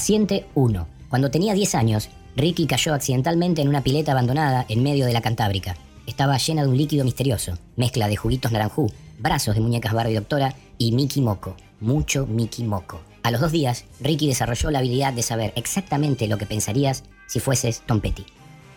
Paciente 1. Cuando tenía 10 años, Ricky cayó accidentalmente en una pileta abandonada en medio de la Cantábrica. Estaba llena de un líquido misterioso, mezcla de juguitos naranjú, brazos de muñecas Barbie Doctora y Mickey Moco. Mucho Mickey Moco. A los dos días, Ricky desarrolló la habilidad de saber exactamente lo que pensarías si fueses Tom Petty.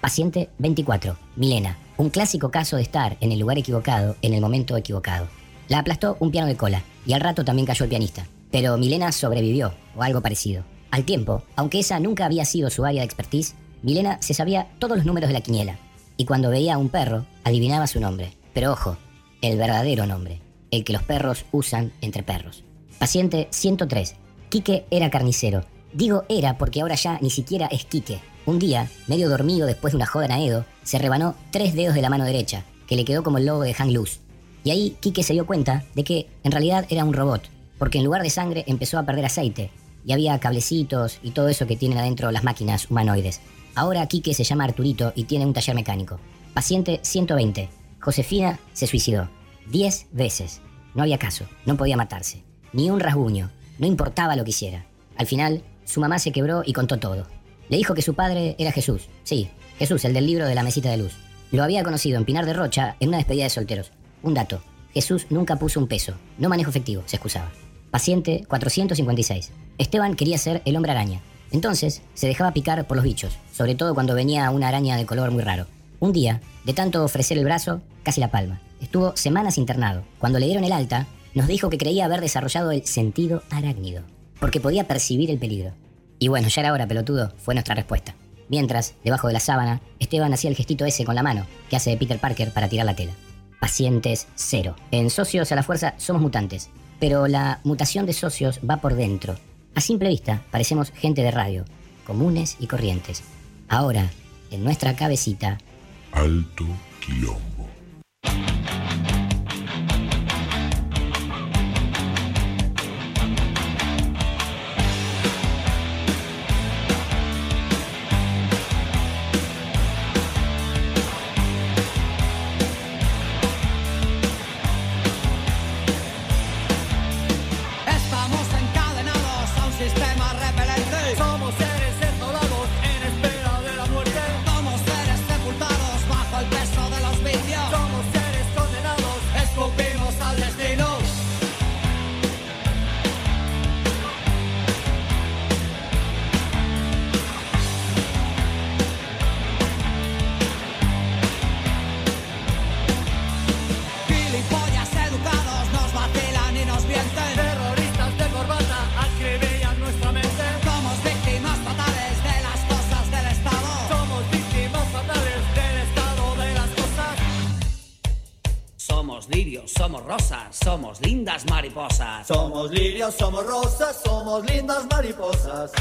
Paciente 24. Milena. Un clásico caso de estar en el lugar equivocado en el momento equivocado. La aplastó un piano de cola y al rato también cayó el pianista. Pero Milena sobrevivió, o algo parecido. Al tiempo, aunque esa nunca había sido su área de expertise, Milena se sabía todos los números de la quiniela. Y cuando veía a un perro, adivinaba su nombre. Pero ojo, el verdadero nombre, el que los perros usan entre perros. Paciente 103. Quique era carnicero. Digo era porque ahora ya ni siquiera es Quique. Un día, medio dormido después de una joda en Aedo, se rebanó tres dedos de la mano derecha, que le quedó como el logo de Hang Loose. Y ahí Quique se dio cuenta de que en realidad era un robot, porque en lugar de sangre empezó a perder aceite, y había cablecitos y todo eso que tienen adentro las máquinas humanoides. Ahora Quique se llama Arturito y tiene un taller mecánico. Paciente 120. Josefina se suicidó. Diez veces. No había caso, no podía matarse. Ni un rasguño, no importaba lo que hiciera. Al final, su mamá se quebró y contó todo. Le dijo que su padre era Jesús. Sí, Jesús, el del libro de la mesita de luz. Lo había conocido en Pinar de Rocha en una despedida de solteros. Un dato. Jesús nunca puso un peso. No manejo efectivo, se excusaba. Paciente 456. Esteban quería ser el hombre araña. Entonces se dejaba picar por los bichos, sobre todo cuando venía una araña de color muy raro. Un día, de tanto ofrecer el brazo, casi la palma. Estuvo semanas internado. Cuando le dieron el alta, nos dijo que creía haber desarrollado el sentido arácnido, porque podía percibir el peligro. Y bueno, ya era hora, pelotudo, fue nuestra respuesta. Mientras, debajo de la sábana, Esteban hacía el gestito ese con la mano, que hace Peter Parker para tirar la tela. Pacientes cero. En Socios a la Fuerza somos mutantes, pero la mutación de socios va por dentro. A simple vista, parecemos gente de radio, comunes y corrientes. Ahora, en nuestra cabecita... Alto quilombo. Lindas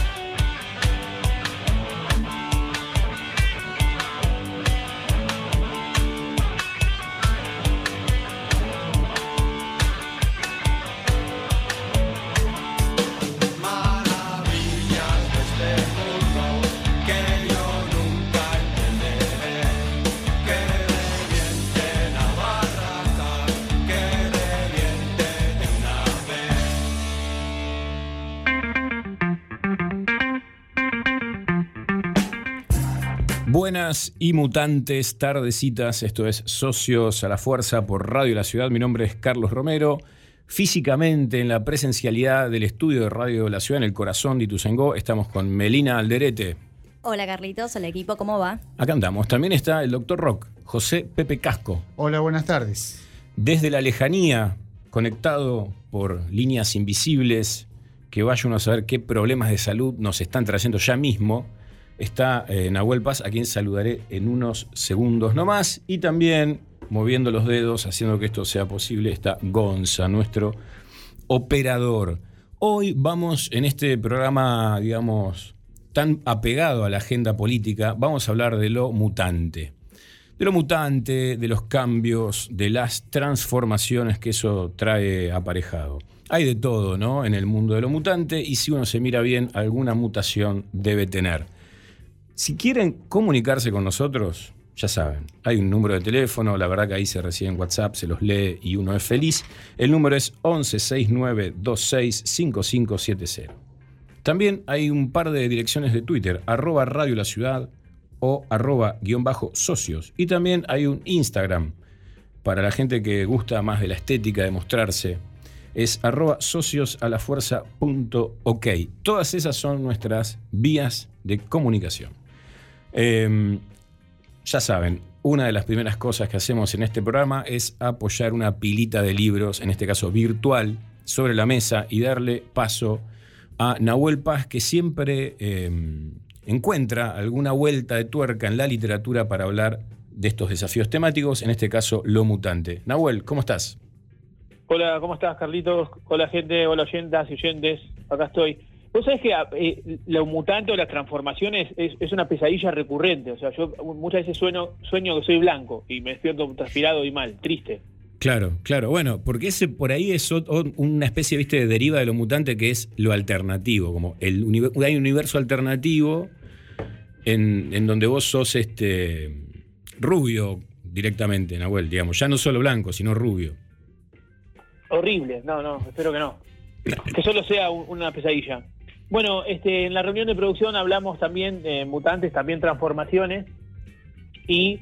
Buenas y mutantes tardecitas, esto es Socios a la Fuerza por Radio La Ciudad. Mi nombre es Carlos Romero. Físicamente, en la presencialidad del estudio de Radio La Ciudad, en el corazón de Ituzaingó, estamos con Melina Alderete. Hola Carlitos, hola equipo, ¿cómo va? Acá andamos. También está el doctor Rock, José Pepe Casco. Hola, buenas tardes. Desde la lejanía, conectado por líneas invisibles, que vaya uno a saber qué problemas de salud nos están trayendo ya mismo, está eh, Nahuel Paz, a quien saludaré en unos segundos nomás. Y también, moviendo los dedos, haciendo que esto sea posible, está Gonza, nuestro operador. Hoy vamos en este programa, digamos, tan apegado a la agenda política, vamos a hablar de lo mutante de lo mutante, de los cambios, de las transformaciones que eso trae aparejado. Hay de todo, ¿no? En el mundo de lo mutante y si uno se mira bien, alguna mutación debe tener. Si quieren comunicarse con nosotros, ya saben, hay un número de teléfono, la verdad que ahí se recibe en WhatsApp, se los lee y uno es feliz. El número es 1169265570. También hay un par de direcciones de Twitter, arroba Radio La Ciudad o arroba guion bajo socios. Y también hay un Instagram para la gente que gusta más de la estética, de mostrarse. Es arroba socios ok. Todas esas son nuestras vías de comunicación. Em, ya saben, una de las primeras cosas que hacemos en este programa es apoyar una pilita de libros, en este caso virtual, sobre la mesa y darle paso a Nahuel Paz, que siempre em, encuentra alguna vuelta de tuerca en la literatura para hablar de estos desafíos temáticos, en este caso lo mutante. Nahuel, ¿cómo estás? Hola, ¿cómo estás, Carlitos? Hola, gente, hola, oyentas y oyentes. Acá estoy. Vos sabés que eh, lo mutante o las transformaciones es, es, una pesadilla recurrente. O sea, yo muchas veces sueño, sueño que soy blanco y me despierto transpirado y mal, triste. Claro, claro. Bueno, porque ese por ahí es una especie, viste, de deriva de lo mutante que es lo alternativo. Como el hay un universo alternativo en, en donde vos sos este rubio directamente, Nahuel, digamos. Ya no solo blanco, sino rubio. Horrible, no, no, espero que no. Que solo sea una pesadilla. Bueno, este, en la reunión de producción hablamos también de mutantes, también transformaciones. Y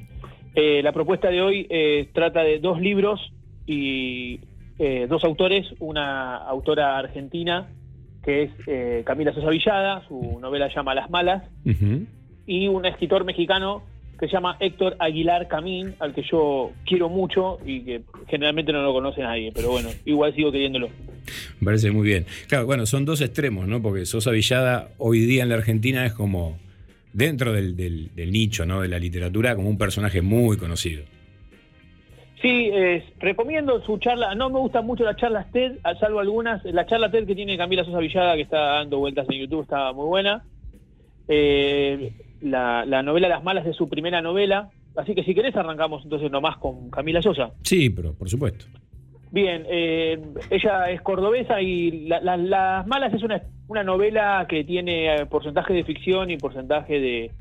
eh, la propuesta de hoy eh, trata de dos libros y eh, dos autores, una autora argentina que es Camila Sosa Villada, su novela llama Las Malas, y un escritor mexicano que se llama Héctor Aguilar Camín, al que yo quiero mucho y que generalmente no lo conoce nadie, pero bueno, igual sigo queriéndolo. Me parece muy bien. Claro, bueno, son dos extremos, ¿no? Porque Sosa Villada hoy día en la Argentina es como dentro del, nicho, ¿no? De la literatura, como un personaje muy conocido. Sí, recomiendo su charla. No me gustan mucho las charlas TED, salvo algunas. La charla TED que tiene Camila Sosa Villada, que está dando vueltas en YouTube, está muy buena. Eh, la, novela Las Malas de su primera novela. Así que si querés arrancamos entonces nomás con Camila Sosa. Sí, pero por supuesto. Bien, eh, ella es cordobesa y Las Malas es una, una novela que tiene eh, porcentaje de ficción y porcentaje de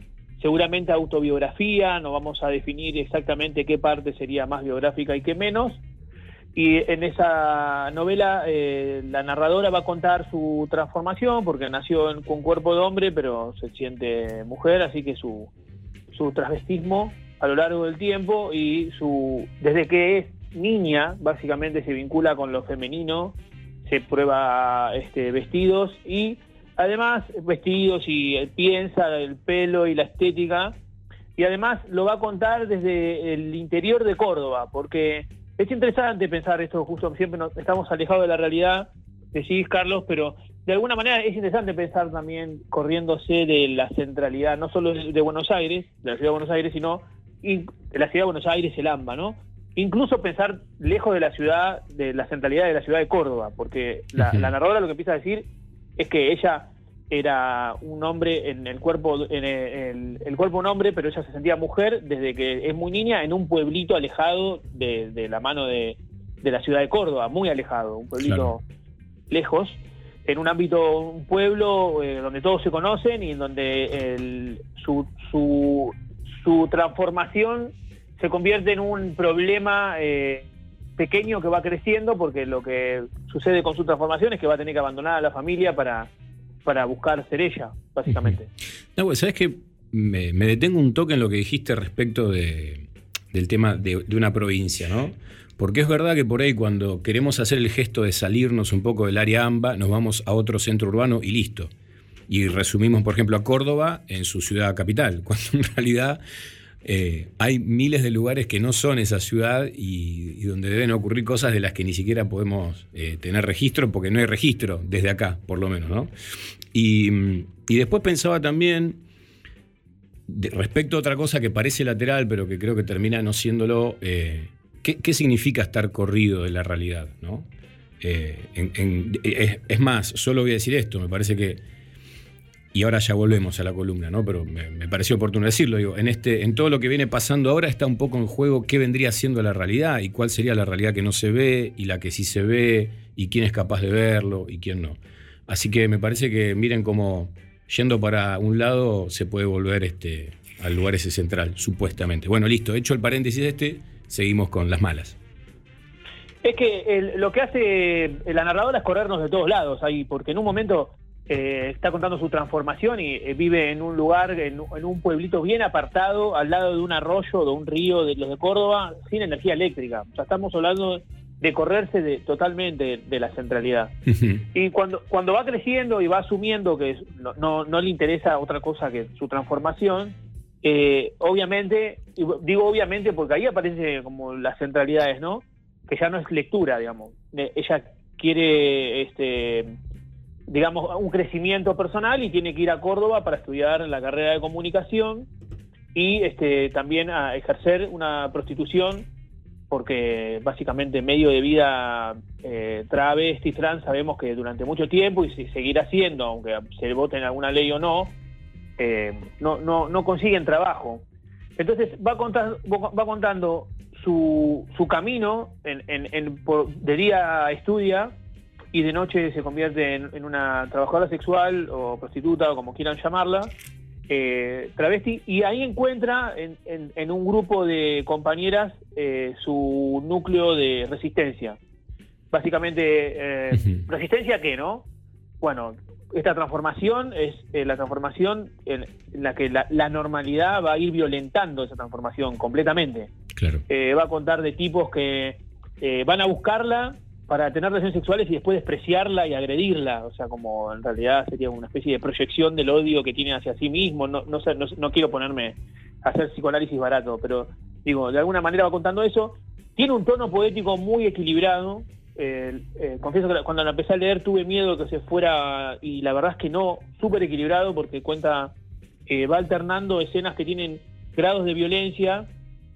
seguramente autobiografía. No vamos a definir exactamente qué parte sería más biográfica y qué menos. Y en esa novela eh, la narradora va a contar su transformación porque nació en, con cuerpo de hombre pero se siente mujer, así que su, su transvestismo a lo largo del tiempo y su desde que es niña básicamente se vincula con lo femenino, se prueba este, vestidos y además vestidos y piensa el pelo y la estética. Y además lo va a contar desde el interior de Córdoba porque es interesante pensar esto, justo siempre estamos alejados de la realidad, decís Carlos, pero de alguna manera es interesante pensar también corriéndose de la centralidad, no solo de, Buenos Aires, de la ciudad de Buenos Aires, sino de la ciudad de Buenos Aires, el AMBA, ¿no? Incluso pensar lejos de la ciudad, de la centralidad de la ciudad de Córdoba, porque la, la narradora lo que empieza a decir es que ella era un hombre en el cuerpo en el, cuerpo un hombre pero ella se sentía mujer desde que es muy niña en un pueblito alejado de, la mano de, la ciudad de Córdoba muy alejado un pueblito lejos en un ámbito un pueblo eh, donde todos se conocen y en donde su, su, su transformación se convierte en un problema eh, pequeño que va creciendo porque lo que sucede con su transformación es que va a tener que abandonar a la familia para para buscar ser ella, básicamente. No, ¿sabes que me, detengo un toque en lo que dijiste respecto de, del tema de, una provincia, ¿no? Porque es verdad que por ahí cuando queremos hacer el gesto de salirnos un poco del área AMBA, nos vamos a otro centro urbano y listo. Y resumimos, por ejemplo, a Córdoba en su ciudad capital, cuando en realidad eh, hay miles de lugares que no son esa ciudad y, donde deben ocurrir cosas de las que ni siquiera podemos eh, tener registro porque no hay registro desde acá, por lo menos, ¿no? Y, después pensaba también, respecto a otra cosa que parece lateral, pero que creo que termina no siéndolo, eh, ¿qué, significa estar corrido de la realidad, ¿no? es más, solo voy a decir esto, me parece que y ahora ya volvemos a la columna, ¿no? Pero me, pareció oportuno decirlo. Digo, en, este, en todo lo que viene pasando ahora está un poco en juego qué vendría siendo la realidad y cuál sería la realidad que no se ve y la que sí se ve y quién es capaz de verlo y quién no. Así que me parece que miren cómo yendo para un lado se puede volver este, al lugar ese central, supuestamente. Bueno, listo, hecho el paréntesis este, seguimos con las malas. Es que lo que hace la narradora es corrernos de todos lados ahí, porque en un momento eh, está contando su transformación y eh, vive en un lugar, en, en un pueblito bien apartado, al lado de un arroyo, de un río de los de Córdoba, sin energía eléctrica. O sea, estamos hablando de correrse de, totalmente de la centralidad. Y cuando, cuando va creciendo y va asumiendo que no, no, no le interesa otra cosa que su transformación, eh, obviamente, y digo obviamente porque ahí aparece como las centralidades, ¿no? Que ya no es lectura, digamos. Eh, ella quiere, este, digamos, un crecimiento personal y tiene que ir a Córdoba para estudiar la carrera de comunicación y este, también a ejercer una prostitución porque básicamente medio de vida eh, travesti, trans, sabemos que durante mucho tiempo y si seguirá siendo, aunque se vote en alguna ley o no, eh, no, no, no consiguen trabajo. Entonces va contando, va contando su, su camino, en, en, en- por- de día estudia y de noche se convierte en, en una trabajadora sexual o prostituta o como quieran llamarla, eh, travesti, y ahí encuentra en, en- en un grupo de compañeras eh, su núcleo de resistencia. Básicamente, eh. ¿resistencia qué, no? Bueno, esta transformación es la transformación en, la que la, la normalidad va a ir violentando esa transformación completamente. Claro. Va a contar de tipos que van a buscarla para tener relaciones sexuales y después despreciarla y agredirla. O sea, como en realidad sería una especie de proyección del odio que tiene hacia sí mismo. No, no, no, no quiero ponerme a hacer psicoanálisis barato, pero digo, de alguna manera va contando eso. Tiene un tono poético muy equilibrado. Eh, confieso que cuando la empecé a leer tuve miedo que se fuera, y la verdad es que no, súper equilibrado porque cuenta, eh, va alternando escenas que tienen grados de violencia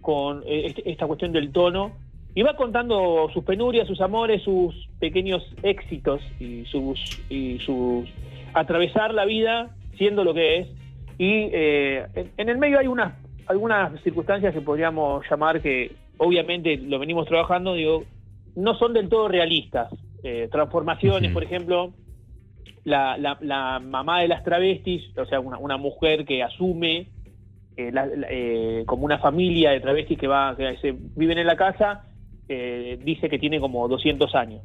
con eh, este- esta cuestión del tono y va contando sus penurias, sus amores, sus pequeños éxitos y sus y sus atravesar la vida siendo lo que es. Y eh, en, en el medio hay unas algunas circunstancias que podríamos llamar que obviamente lo venimos trabajando digo no son del todo realistas. Eh, transformaciones por ejemplo la, la, la mamá de las travestis o sea una, una mujer que asume eh, la- eh, como una familia de travestis que va que se viven en la casa eh, dice que tiene como 200 años.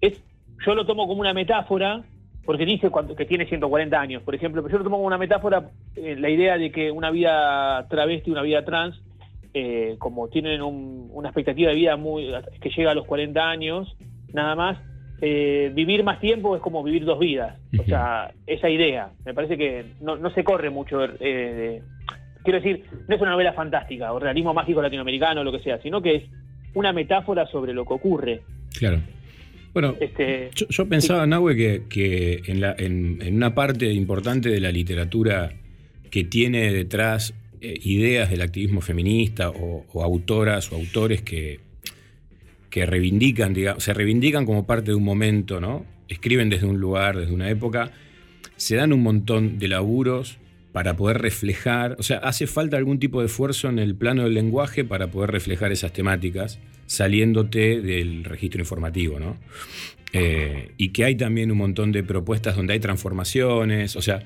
Es yo lo tomo como una metáfora porque dice cuando- que tiene 140 años por ejemplo pero yo lo tomo como una metáfora eh, la idea de que una vida travesti una vida trans eh, como tienen un- una expectativa de vida muy que llega a los 40 años nada más eh, vivir más tiempo es como vivir dos vidas. O sea esa idea me parece que no, no se corre mucho eh, de- quiero decir, no es una novela fantástica o realismo mágico latinoamericano o lo que sea, sino que es una metáfora sobre lo que ocurre. Claro. Bueno, Este, yo, yo pensaba, Nahue, que, que en, la- en- en una parte importante de la literatura que tiene detrás eh, ideas del activismo feminista o, o autoras o autores que, que reivindican, digamos, se reivindican como parte de un momento, ¿no? Escriben desde un lugar, desde una época, se dan un montón de laburos para poder reflejar, o sea, hace falta algún tipo de esfuerzo en el plano del lenguaje para poder reflejar esas temáticas, saliéndote del registro informativo, ¿no? Eh, y que hay también un montón de propuestas donde hay transformaciones, o sea,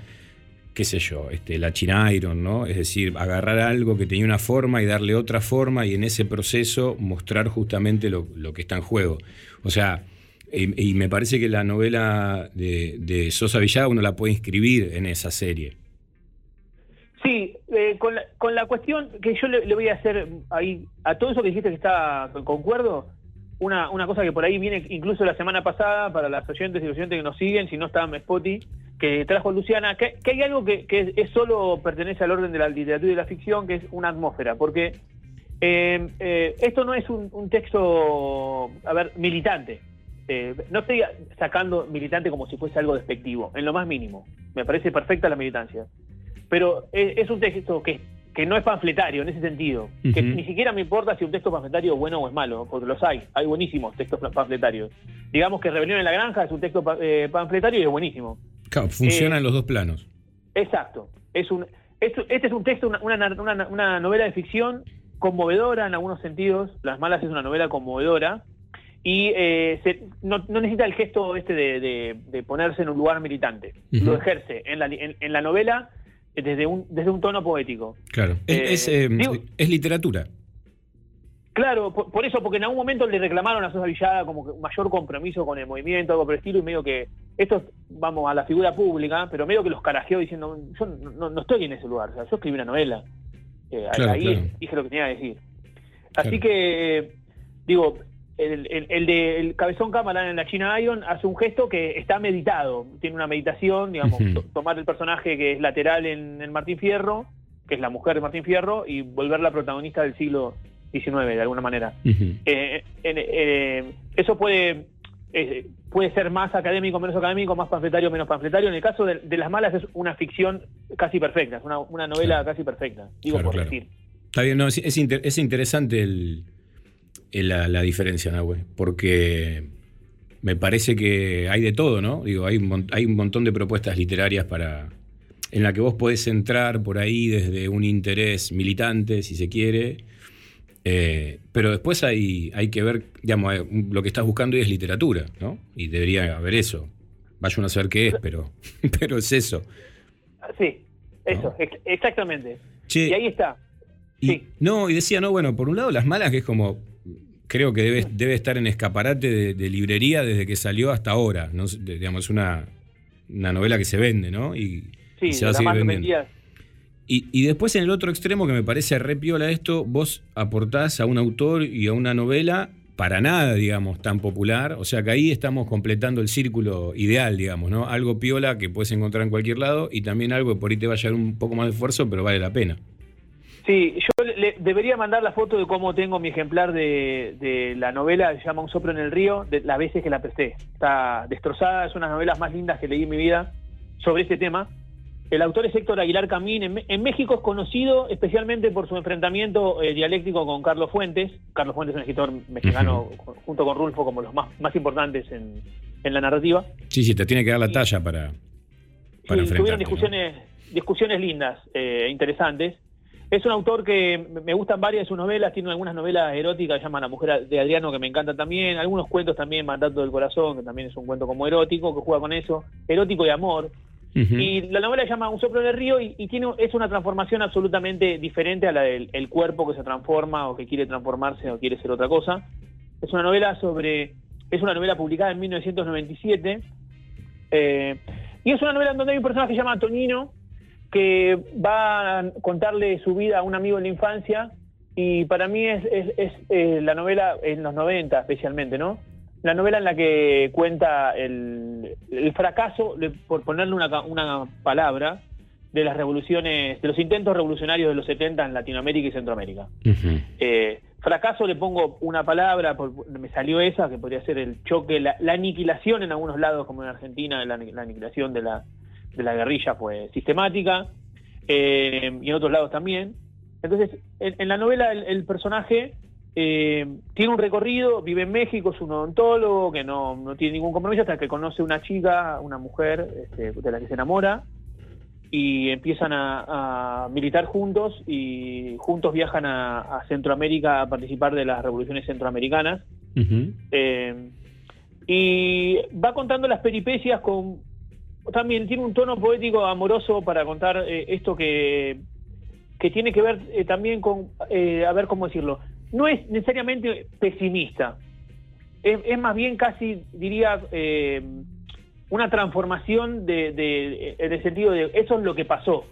qué sé yo, este, la China Iron, ¿no? Es decir, agarrar algo que tenía una forma y darle otra forma y en ese proceso mostrar justamente lo, que está en juego. O sea, y, y me parece que la novela de, de Sosa Villada uno la puede inscribir en esa serie. Con, la, con la cuestión que yo le, voy a hacer ahí, a todo eso que dijiste que está concuerdo, una, una cosa que por ahí viene incluso la semana pasada para las oyentes y los oyentes que nos siguen, si no está en Spotty, que trajo Luciana, que, hay algo que, es solo pertenece al orden de la literatura y de la ficción, que es una atmósfera, porque eh, eh, esto no es un, un texto, a ver, militante. Eh, no estoy sacando militante como si fuese algo despectivo, en lo más mínimo. Me parece perfecta la militancia. Pero es, es un texto que, que no es panfletario en ese sentido. Que ni siquiera me importa si un texto panfletario es bueno o es malo, porque los hay. Hay buenísimos textos panfletarios. Digamos que Rebelión en la Granja es un texto eh, panfletario y es buenísimo. Claro, funciona Eh, en los dos planos. Exacto. Es un, este es un texto, una, una, una- una novela de ficción conmovedora en algunos sentidos. Las Malas es una novela conmovedora. Y eh, se- no, no necesita el gesto este de, de- de ponerse en un lugar militante. Lo ejerce en la, en, en la novela desde un, desde un tono poético. Claro. Es, eh, es, eh, digo- es literatura. Claro, por, por eso, porque en algún momento le reclamaron a Sosa Villada como que mayor compromiso con el movimiento, algo por el estilo, y medio que, esto, vamos, a la figura pública, pero medio que los carajeó diciendo, yo no, no- no estoy en ese lugar, o sea, yo escribí una novela. Eh, Claro, ahí claro. dije lo que tenía que decir. Así Claro. que, digo, el, el, el de el Cabezón Cámara en la China Ion hace un gesto que está meditado, tiene una meditación, digamos, tomar el personaje que es lateral en, en Martín Fierro, que es la mujer de Martín Fierro, y volverla protagonista del siglo XIX, de alguna manera. Eh, eh, eso puede eh, puede ser más académico, menos académico, más panfletario, menos panfletario. En el caso de, de Las Malas es una ficción casi perfecta, es una, una novela Claro. casi perfecta, digo Claro, por claro. decir. Está bien, no, es, es inter- es interesante el- la, la diferencia, Nahue, porque me parece que hay de todo, ¿no? Digo, hay un, mon- hay un montón de propuestas literarias para en la que vos podés entrar por ahí desde un interés militante, si se quiere, eh, pero después hay, hay que ver, digamos, eh, lo que estás buscando hoy es literatura, ¿no? Y debería haber eso. Vaya uno a saber qué es, pero, pero es eso. Ah, Sí, eso, No. ex- exactamente. Che, Y ahí está. Y- Sí. No, y decía, no, bueno, por un lado las malas, que es como, creo que debe, debe estar en escaparate de, de librería desde que salió hasta ahora. ¿no? Digamos, es una, una novela que se vende, ¿no? Y, Sí, y se va a seguir vendiendo. Y, y después en el otro extremo, que me parece re piola esto, vos aportás a un autor y a una novela para nada, digamos, tan popular. O sea que ahí estamos completando el círculo ideal, digamos, ¿no? Algo piola que puedes encontrar en cualquier lado y también algo que por ahí te va a llevar un poco más de esfuerzo, pero vale la pena. Sí, yo le, debería mandar la foto de cómo tengo mi ejemplar de, de la novela, se llama Un soplo en el río, de las veces que la presté. Está destrozada, es una de las novelas más lindas que leí en mi vida sobre este tema. El autor es Héctor Aguilar Camín. En, México es conocido especialmente por su enfrentamiento eh, dialéctico con Carlos Fuentes. Carlos Fuentes es un escritor mexicano, junto con Rulfo, como los más, más importantes en, en la narrativa. Sí, sí, te tiene que dar la talla para, para Sí, tuvieron ¿no? discusiones, discusiones lindas, eh, interesantes. Es un autor que me- gustan varias de sus novelas, tiene algunas novelas eróticas, llaman La Mujer de Adriano, que me encantan también, algunos cuentos también, Mandato del Corazón, que también es un cuento como erótico, que juega con eso, erótico y amor. Y la novela se llama Un soplo en el río y, y tiene es una transformación absolutamente diferente a la del el cuerpo que se transforma o que quiere transformarse o quiere ser otra cosa. Es una novela sobre es una novela publicada en 1997 eh, y es una novela en donde hay un personaje que se llama Toñino que va a contarle su vida a un amigo en la infancia y para mí es, es- es, eh, la novela en los 90 especialmente, ¿no? La novela en la que cuenta el, el fracaso, por ponerle una, una palabra, de las revoluciones, de los intentos revolucionarios de los 70 en Latinoamérica y Centroamérica. Eh, fracaso le pongo una palabra, por- me salió esa, que podría ser el choque, la, la aniquilación en algunos lados, como en Argentina, la aniquilación de la, de la guerrilla fue sistemática, eh, y en otros lados también. Entonces, en, en la novela el, el personaje eh, tiene un recorrido, vive en México, es un odontólogo que no, no tiene ningún compromiso hasta que conoce una chica, una mujer este, de la que se enamora, y empiezan a, a militar juntos y juntos viajan a, a Centroamérica a participar de las revoluciones centroamericanas. Eh, y va contando las peripecias con... También tiene un tono poético amoroso para contar eh, esto que, que tiene que ver eh, también con, eh, a ver cómo decirlo, no es necesariamente pesimista, es, es más bien casi, diría, una transformación de, de- en el sentido de eso es lo que pasó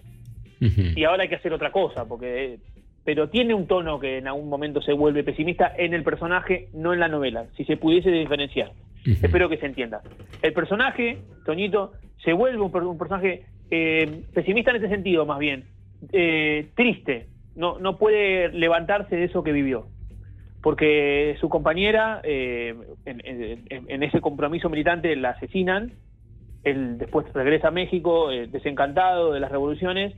y ahora hay que hacer otra cosa, porque pero tiene un tono que en algún momento se vuelve pesimista en el personaje, no en la novela, si se pudiese diferenciar. Espero que se entienda. El personaje, Toñito, se vuelve un, per- un personaje eh, pesimista en ese sentido, más bien, eh, triste, no, no puede levantarse de eso que vivió. Porque su compañera, eh, en, en- en ese compromiso militante, la asesinan, él después regresa a México desencantado de las revoluciones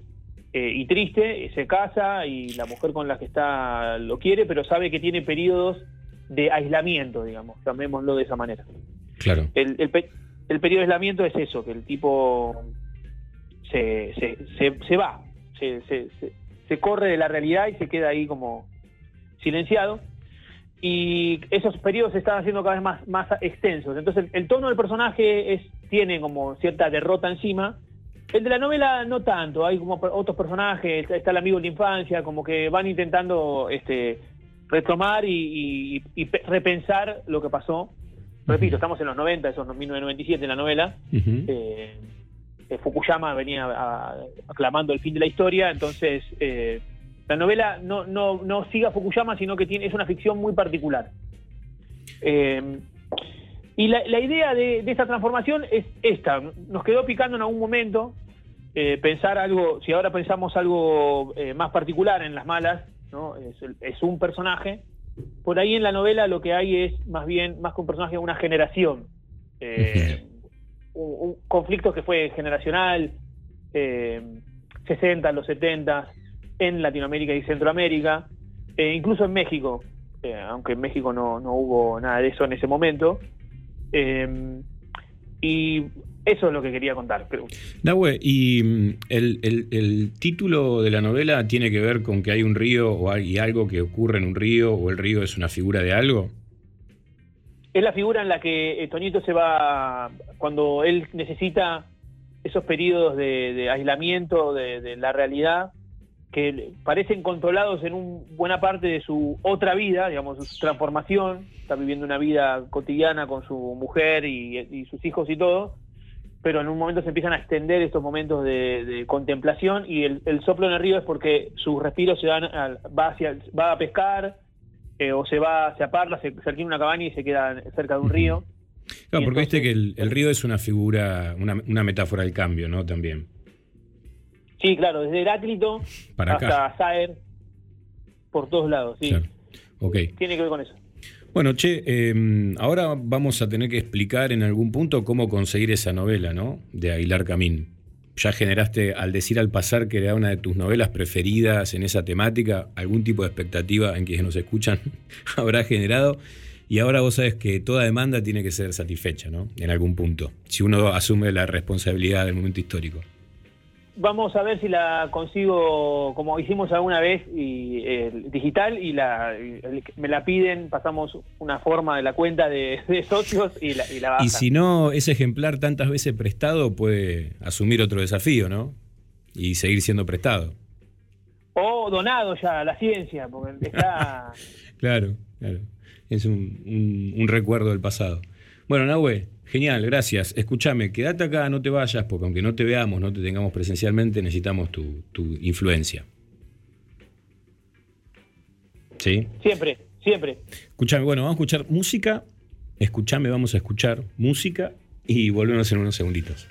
eh, y triste, eh, se casa y la mujer con la que está lo quiere, pero sabe que tiene periodos de aislamiento, digamos, llamémoslo de esa manera. Claro. El, el, el periodo de aislamiento es eso, que el tipo se, se, se, se va, se, se, se- se corre de la realidad y se queda ahí como silenciado. Y esos periodos se están haciendo cada vez más, más extensos. Entonces el, el tono del personaje es, tiene como cierta derrota encima. El de la novela no tanto, hay como otros personajes, está- el amigo de la infancia, como que van intentando este, retomar y, y- y pe- repensar lo que pasó. Repito, estamos en los 90, esos 1997 en la novela. Eh, eh, Fukuyama venía a- aclamando el fin de la historia, entonces eh, la novela no, no, no sigue a Fukuyama, sino que tiene, es una ficción muy particular. Eh, y la, la idea de, de esta transformación es esta. Nos quedó picando en algún momento eh, pensar algo, si ahora pensamos algo eh, más particular en las malas, ¿no? es, un personaje. Por ahí en la novela lo que hay es más bien, más que un personaje, una generación. Eh, un, un conflicto que fue generacional, eh, 60, los 70, en Latinoamérica y Centroamérica, e incluso en México, eh, aunque en México no, no hubo nada de eso en ese momento. Eh, y eso es lo que quería contar. Pero, Nahue, ¿y mm, el, el- el título de la novela tiene que ver con que hay un río o hay algo que ocurre en un río o el río es una figura de algo? es la figura en la que eh, Toñito se va cuando él necesita esos periodos de, de aislamiento de, de la realidad que parecen controlados en un, buena parte de su otra vida, digamos, su transformación, está viviendo una vida cotidiana con su mujer y, y sus hijos y todo, pero en un momento se empiezan a extender estos momentos de, de contemplación y el, el soplo en el río es porque sus respiros se dan al- va hacia va a pescar eh, o se va se aparta, se, se una cabaña y se queda cerca de un río. Claro, Y porque viste que el, el río es una figura, una, una metáfora del cambio, ¿no? También. Sí, claro, desde Heráclito Para acá. hasta Saer, por todos lados, sí. Claro. Tiene que ver con eso. Bueno, che, eh, ahora vamos a tener que explicar en algún punto cómo conseguir esa novela, ¿no? De Aguilar Camín. Ya generaste, al decir al pasar que era una de tus novelas preferidas en esa temática, algún tipo de expectativa en quienes nos escuchan habrá generado. Y ahora vos sabes que toda demanda tiene que ser satisfecha, ¿no? En algún punto, si uno asume la responsabilidad del momento histórico. Vamos a ver si la consigo como hicimos alguna vez y eh, digital y la y el- me la piden, pasamos una forma de la cuenta de, de socios y la, y la bajan. Y si no, ese ejemplar tantas veces prestado puede asumir otro desafío, ¿no? Y seguir siendo prestado. O donado ya a la ciencia, porque está... Claro, claro. Es un, un- un recuerdo del pasado. Bueno, Nahue, genial, gracias. Escúchame, quédate acá, no te vayas, porque aunque no te veamos, no te tengamos presencialmente, necesitamos tu, tu influencia. ¿Sí? siempre, siempre. Escúchame, bueno, vamos a escuchar música. Escúchame, vamos a escuchar música y volvemos en unos segunditos.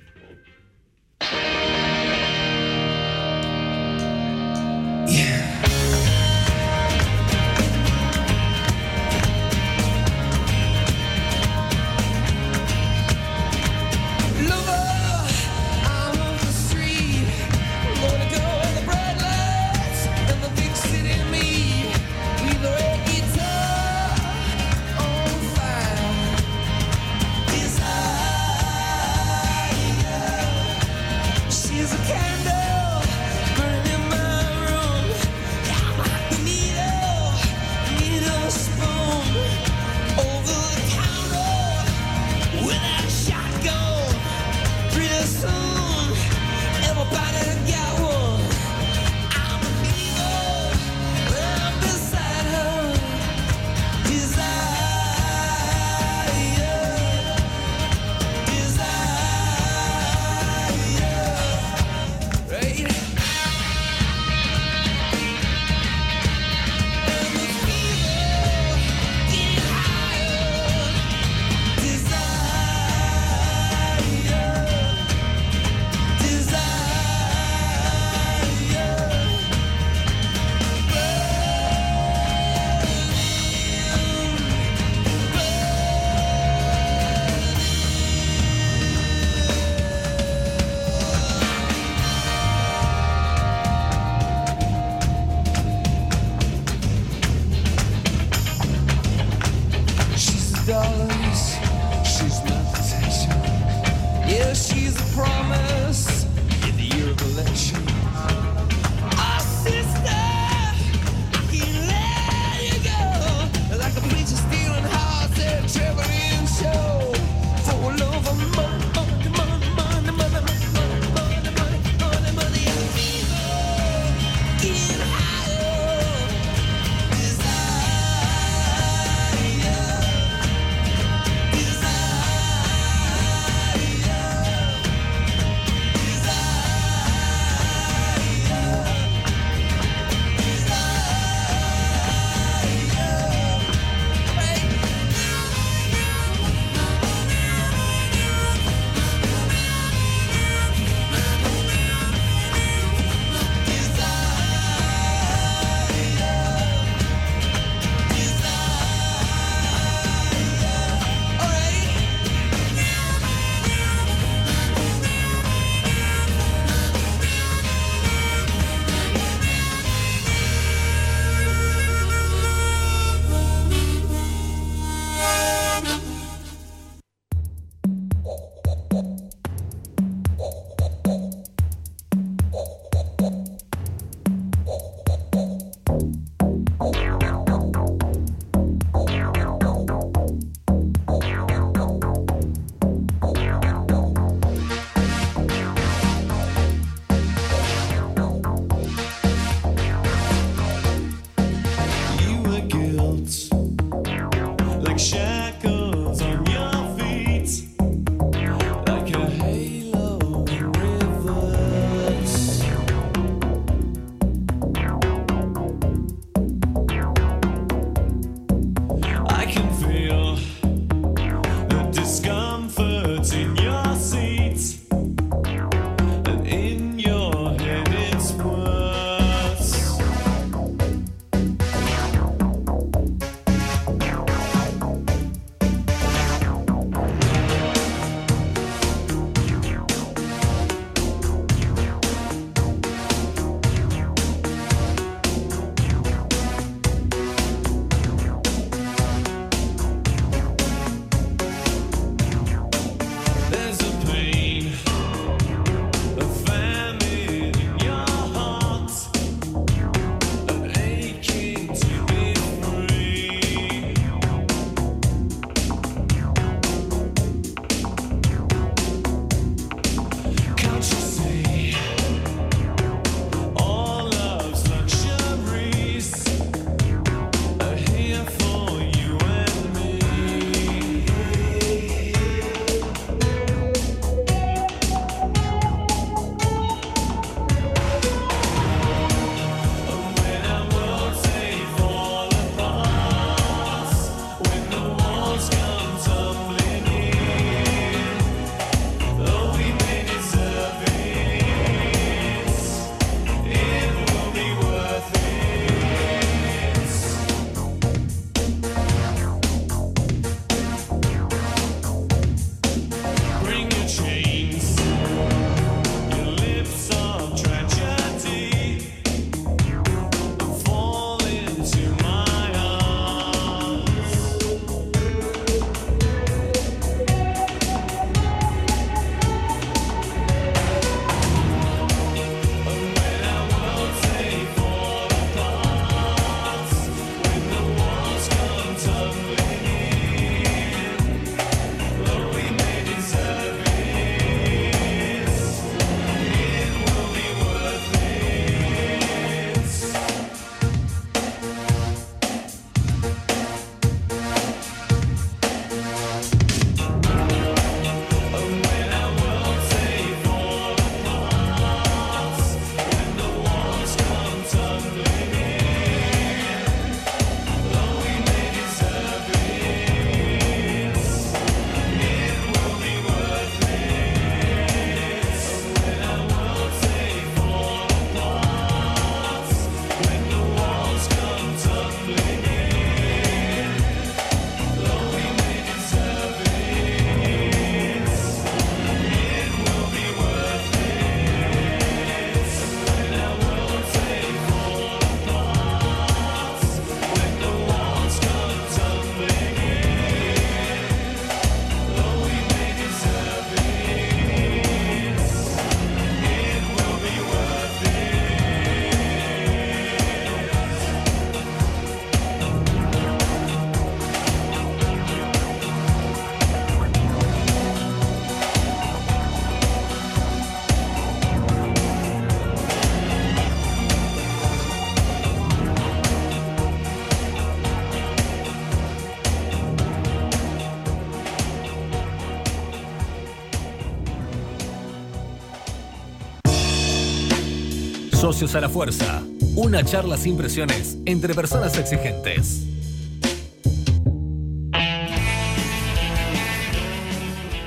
Socios a la Fuerza. Una charla sin presiones entre personas exigentes.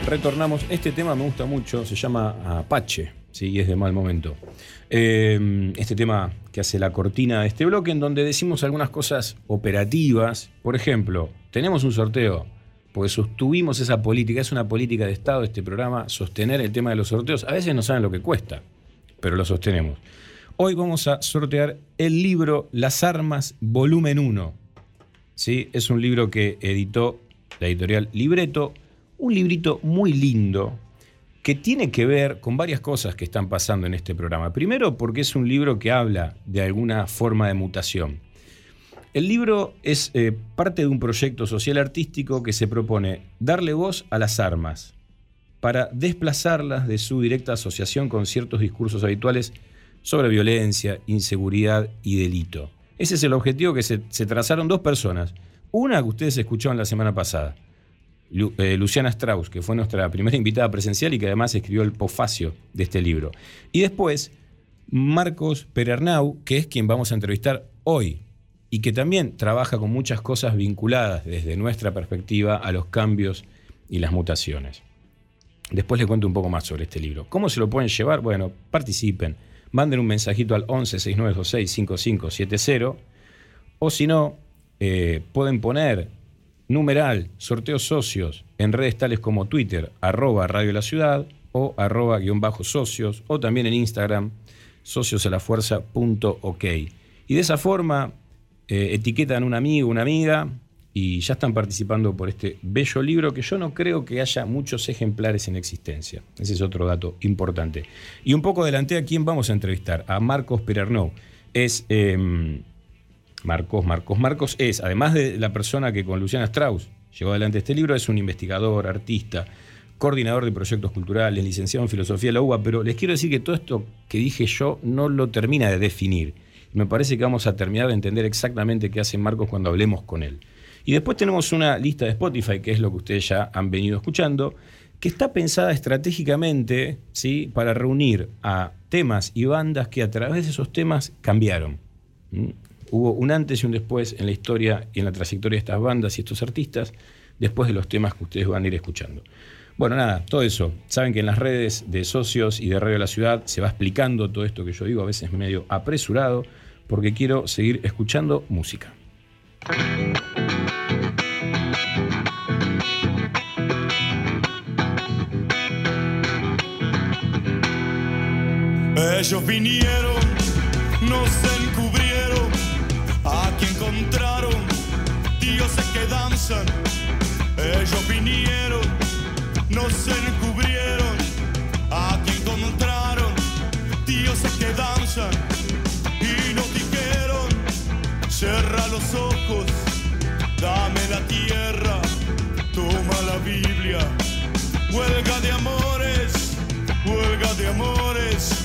Retornamos. Este tema me gusta mucho, se llama Apache, sí, es de mal momento. Eh, este tema que hace la cortina de este bloque, en donde decimos algunas cosas operativas. Por ejemplo, tenemos un sorteo, porque sostuvimos esa política, es una política de Estado este programa, sostener el tema de los sorteos. A veces no saben lo que cuesta, pero lo sostenemos. Hoy vamos a sortear el libro Las Armas, volumen 1. ¿Sí? Es un libro que editó la editorial Libreto, un librito muy lindo que tiene que ver con varias cosas que están pasando en este programa. Primero, porque es un libro que habla de alguna forma de mutación. El libro es eh, parte de un proyecto social artístico que se propone darle voz a las armas para desplazarlas de su directa asociación con ciertos discursos habituales sobre violencia, inseguridad y delito. Ese es el objetivo que se, trazaron dos personas. Una que ustedes escucharon la semana pasada, eh, Luciana Strauss, que fue nuestra primera invitada presencial y que además escribió el pofacio de este libro. Y después, Marcos Perernau, que es quien vamos a entrevistar hoy y que también trabaja con muchas cosas vinculadas desde nuestra perspectiva a los cambios y las mutaciones. Después les cuento un poco más sobre este libro. ¿Cómo se lo pueden llevar? Bueno, participen. Manden un mensajito al 11 6926 5570 o si no, eh, pueden poner numeral, sorteos socios en redes tales como Twitter, arroba Radio La Ciudad o arroba guion bajo socios o también en Instagram, sociosalafuerza.ok. Y de esa forma eh, etiquetan un amigo, una amiga y ya están participando por este bello libro que yo no creo que haya muchos ejemplares en existencia. Ese es otro dato importante. Y un poco adelante a quién vamos a entrevistar, a Marcos Perernou. Es... Em, Marcos, Marcos, Marcos es, además de la persona que con Luciana Strauss llevó adelante este libro, es un investigador, artista, coordinador de proyectos culturales, licenciado en filosofía de la UBA, pero les quiero decir que todo esto que dije yo no lo termina de definir. Me parece que vamos a terminar de entender exactamente qué hace Marcos cuando hablemos con él. Y después tenemos una lista de Spotify, que es lo que ustedes ya han venido escuchando, que está pensada estratégicamente ¿sí? para reunir a temas y bandas que a través de esos temas cambiaron hubo un antes y un después en la historia y en la trayectoria de estas bandas y estos artistas, después de los temas que ustedes van a ir escuchando. Bueno, nada, todo eso. Saben que en las redes de socios y de Radio de la Ciudad se va explicando todo esto que yo digo, a veces medio apresurado, porque quiero seguir escuchando música. Ellos vinieron, no se encontraron dioses que danzan. Ellos vinieron, no se encubrieron. Aquí encontraron dioses que danzan y nos dijeron: cierra los ojos, dame la tierra, toma la Biblia. Huelga de amores, huelga de amores,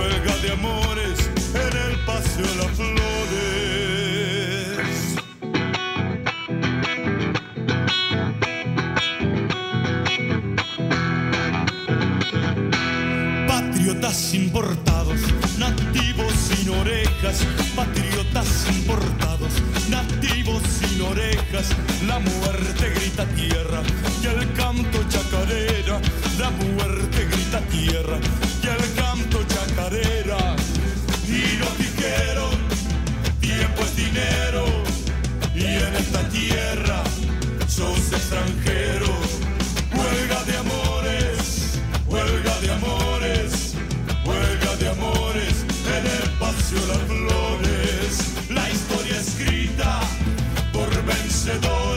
huelga de amores en el paseo de las flores. patriotas importados, nativos sin orejas, patriotas importados, nativos sin orejas, la muerte grita tierra y el canto chacarera, la muerte grita tierra y en esta tierra sos extranjero, huelga de amores, huelga de amores amores en el paseo las flores. La historia escrita por vencedores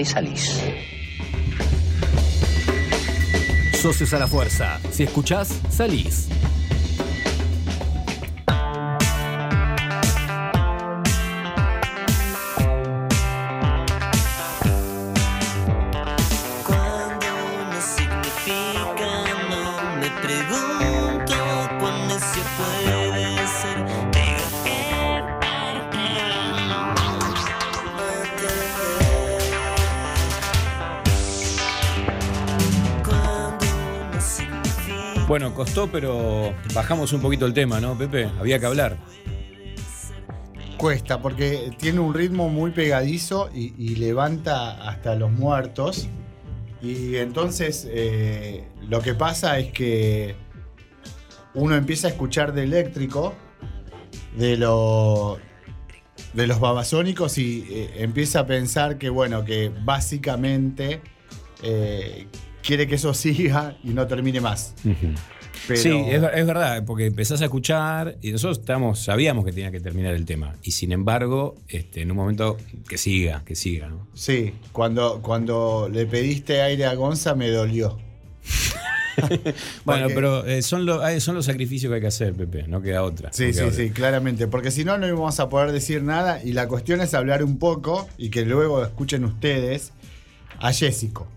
Y salís. Socios a la fuerza. Si escuchás, salís. Costó, pero bajamos un poquito el tema, ¿no, Pepe? Había que hablar. Cuesta, porque tiene un ritmo muy pegadizo y, y levanta hasta los muertos. Y entonces eh, lo que pasa es que uno empieza a escuchar de eléctrico, de, lo, de los babasónicos y eh, empieza a pensar que, bueno, que básicamente eh, quiere que eso siga y no termine más. Pero- Sí, es, ver- es verdad, porque empezás a escuchar y nosotros estamos, sabíamos que tenía que terminar el tema. Y sin embargo, este, en un momento que siga, que siga, ¿no? Sí, cuando, cuando le pediste aire a Gonza me dolió. Bueno, Porque- pero eh, son, lo- eh, son los sacrificios que hay que hacer, Pepe, no queda otra. Sí, no sí, otra. sí, claramente. Porque si no, no íbamos a poder decir nada. Y la cuestión es hablar un poco y que luego escuchen ustedes a Jessico.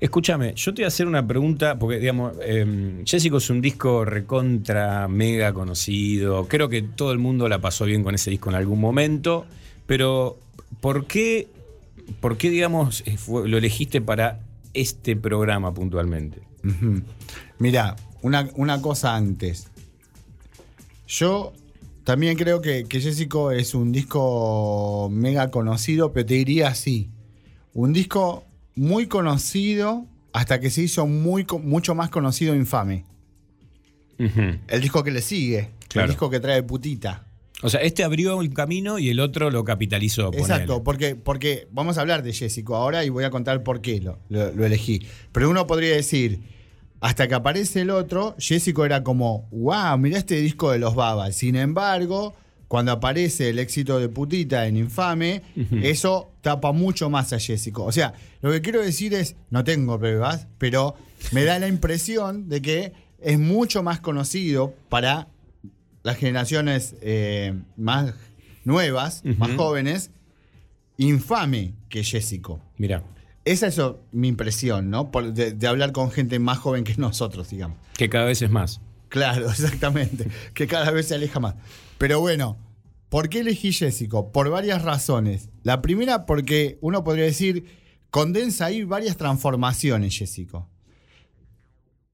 Escúchame, yo te voy a hacer una pregunta, porque, digamos, eh, Jessico es un disco recontra, mega conocido. Creo que todo el mundo la pasó bien con ese disco en algún momento. Pero, ¿por qué, por qué digamos, eh, lo elegiste para este programa puntualmente? Mira, una, una cosa antes. Yo también creo que, que Jessico es un disco mega conocido, pero te diría así. Un disco muy conocido hasta que se hizo muy, mucho más conocido Infame. El disco que le sigue, Claro. el disco que trae Putita. O sea, este abrió el camino y el otro lo capitalizó. Exacto, porque, porque vamos a hablar de Jessico ahora y voy a contar por qué lo, lo- lo elegí. Pero uno podría decir, hasta que aparece el otro, Jessico era como, wow, mirá este disco de los Babas. Sin embargo, cuando aparece el éxito de Putita en Infame, eso tapa mucho más a Jessico. O sea, lo que quiero decir es, no tengo pruebas, pero me da la impresión de que es mucho más conocido para las generaciones eh, más nuevas, más jóvenes, infame que Jessico. Mira, Esa es mi impresión, ¿no? Por- de, de hablar con gente más joven que nosotros, digamos. que cada vez es más. Claro, exactamente. que cada vez se aleja más. Pero bueno, ¿por qué elegí Jessico? Por varias razones. La primera, porque uno podría decir, condensa ahí varias transformaciones, Jessico.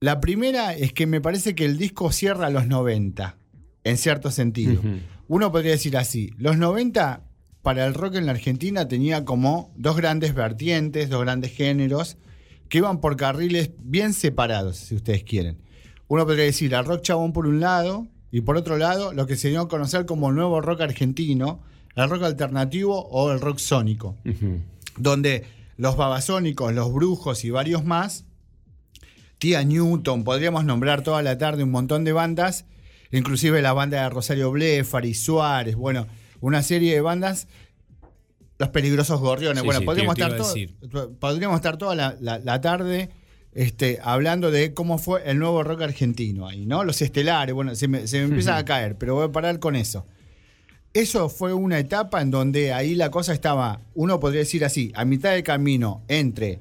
La primera es que me parece que el disco cierra a los 90, en cierto sentido. Uno podría decir así, los 90 para el rock en la Argentina tenía como dos grandes vertientes, dos grandes géneros, que iban por carriles bien separados, si ustedes quieren. Uno podría decir al rock chabón por un lado, y por otro lado, lo que se dio a conocer como el nuevo rock argentino, el rock alternativo o el rock sónico. Donde los babasónicos, los brujos y varios más, Tía Newton, podríamos nombrar toda la tarde un montón de bandas, inclusive la banda de Rosario Blefari, Suárez, bueno, una serie de bandas, Los Peligrosos Gorriones. Sí, bueno, sí, podríamos, estar todo- podríamos estar toda la, la- la tarde este, hablando de cómo fue el nuevo rock argentino ahí, ¿no? Los estelares, bueno, se me, se me empiezan a caer, pero voy a parar con eso. Eso fue una etapa en donde ahí la cosa estaba, uno podría decir así, a mitad de camino entre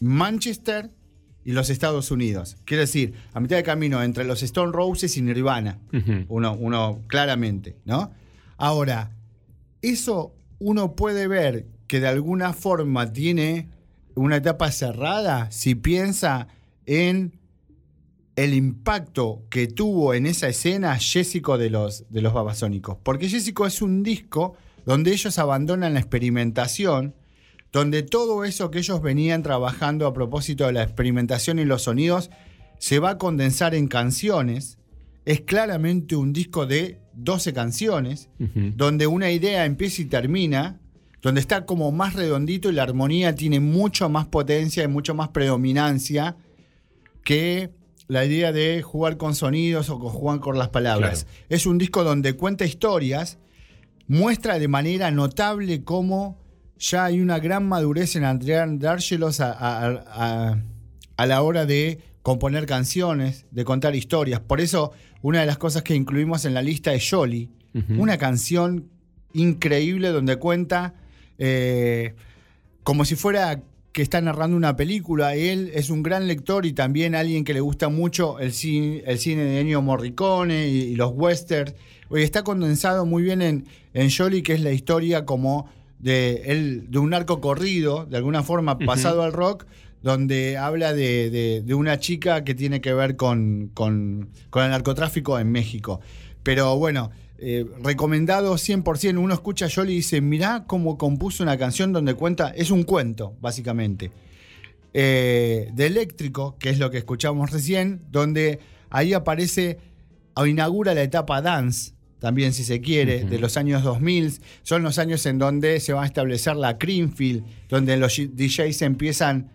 Manchester y los Estados Unidos. Quiero decir, a mitad de camino entre los Stone Roses y Nirvana. Uno, uno claramente, ¿no? Ahora, eso uno puede ver que de alguna forma tiene una etapa cerrada si piensa en el impacto que tuvo en esa escena Jessico de los, de los Babasónicos. Porque Jessico es un disco donde ellos abandonan la experimentación, donde todo eso que ellos venían trabajando a propósito de la experimentación y los sonidos se va a condensar en canciones. Es claramente un disco de 12 canciones, donde una idea empieza y termina, donde está como más redondito y la armonía tiene mucho más potencia y mucho más predominancia que la idea de jugar con sonidos o con jugar con las palabras. Claro. Es un disco donde cuenta historias, muestra de manera notable cómo ya hay una gran madurez en Adrián Dárgelos a, a- a- a la hora de componer canciones, de contar historias. Por eso, una de las cosas que incluimos en la lista es Jolly, una canción increíble donde cuenta eh, como si fuera que está narrando una película. Él es un gran lector y también alguien que le gusta mucho el cine, el cine de Ennio Morricone y, y los westerns. Oye, está condensado muy bien en, en Jolly, que es la historia como de, él, de un arco corrido, de alguna forma pasado al rock, donde habla de, de- de una chica que tiene que ver con, con- con el narcotráfico en México. Pero bueno, eh, recomendado 100%. Uno escucha a Jolly y dice, mirá cómo compuso una canción donde cuenta, es un cuento, básicamente. Eh, de Eléctrico, que es lo que escuchamos recién, donde ahí aparece o inaugura la etapa dance, también si se quiere, de los años 2000. Son los años en donde se va a establecer la Creamfield, donde los DJs empiezan,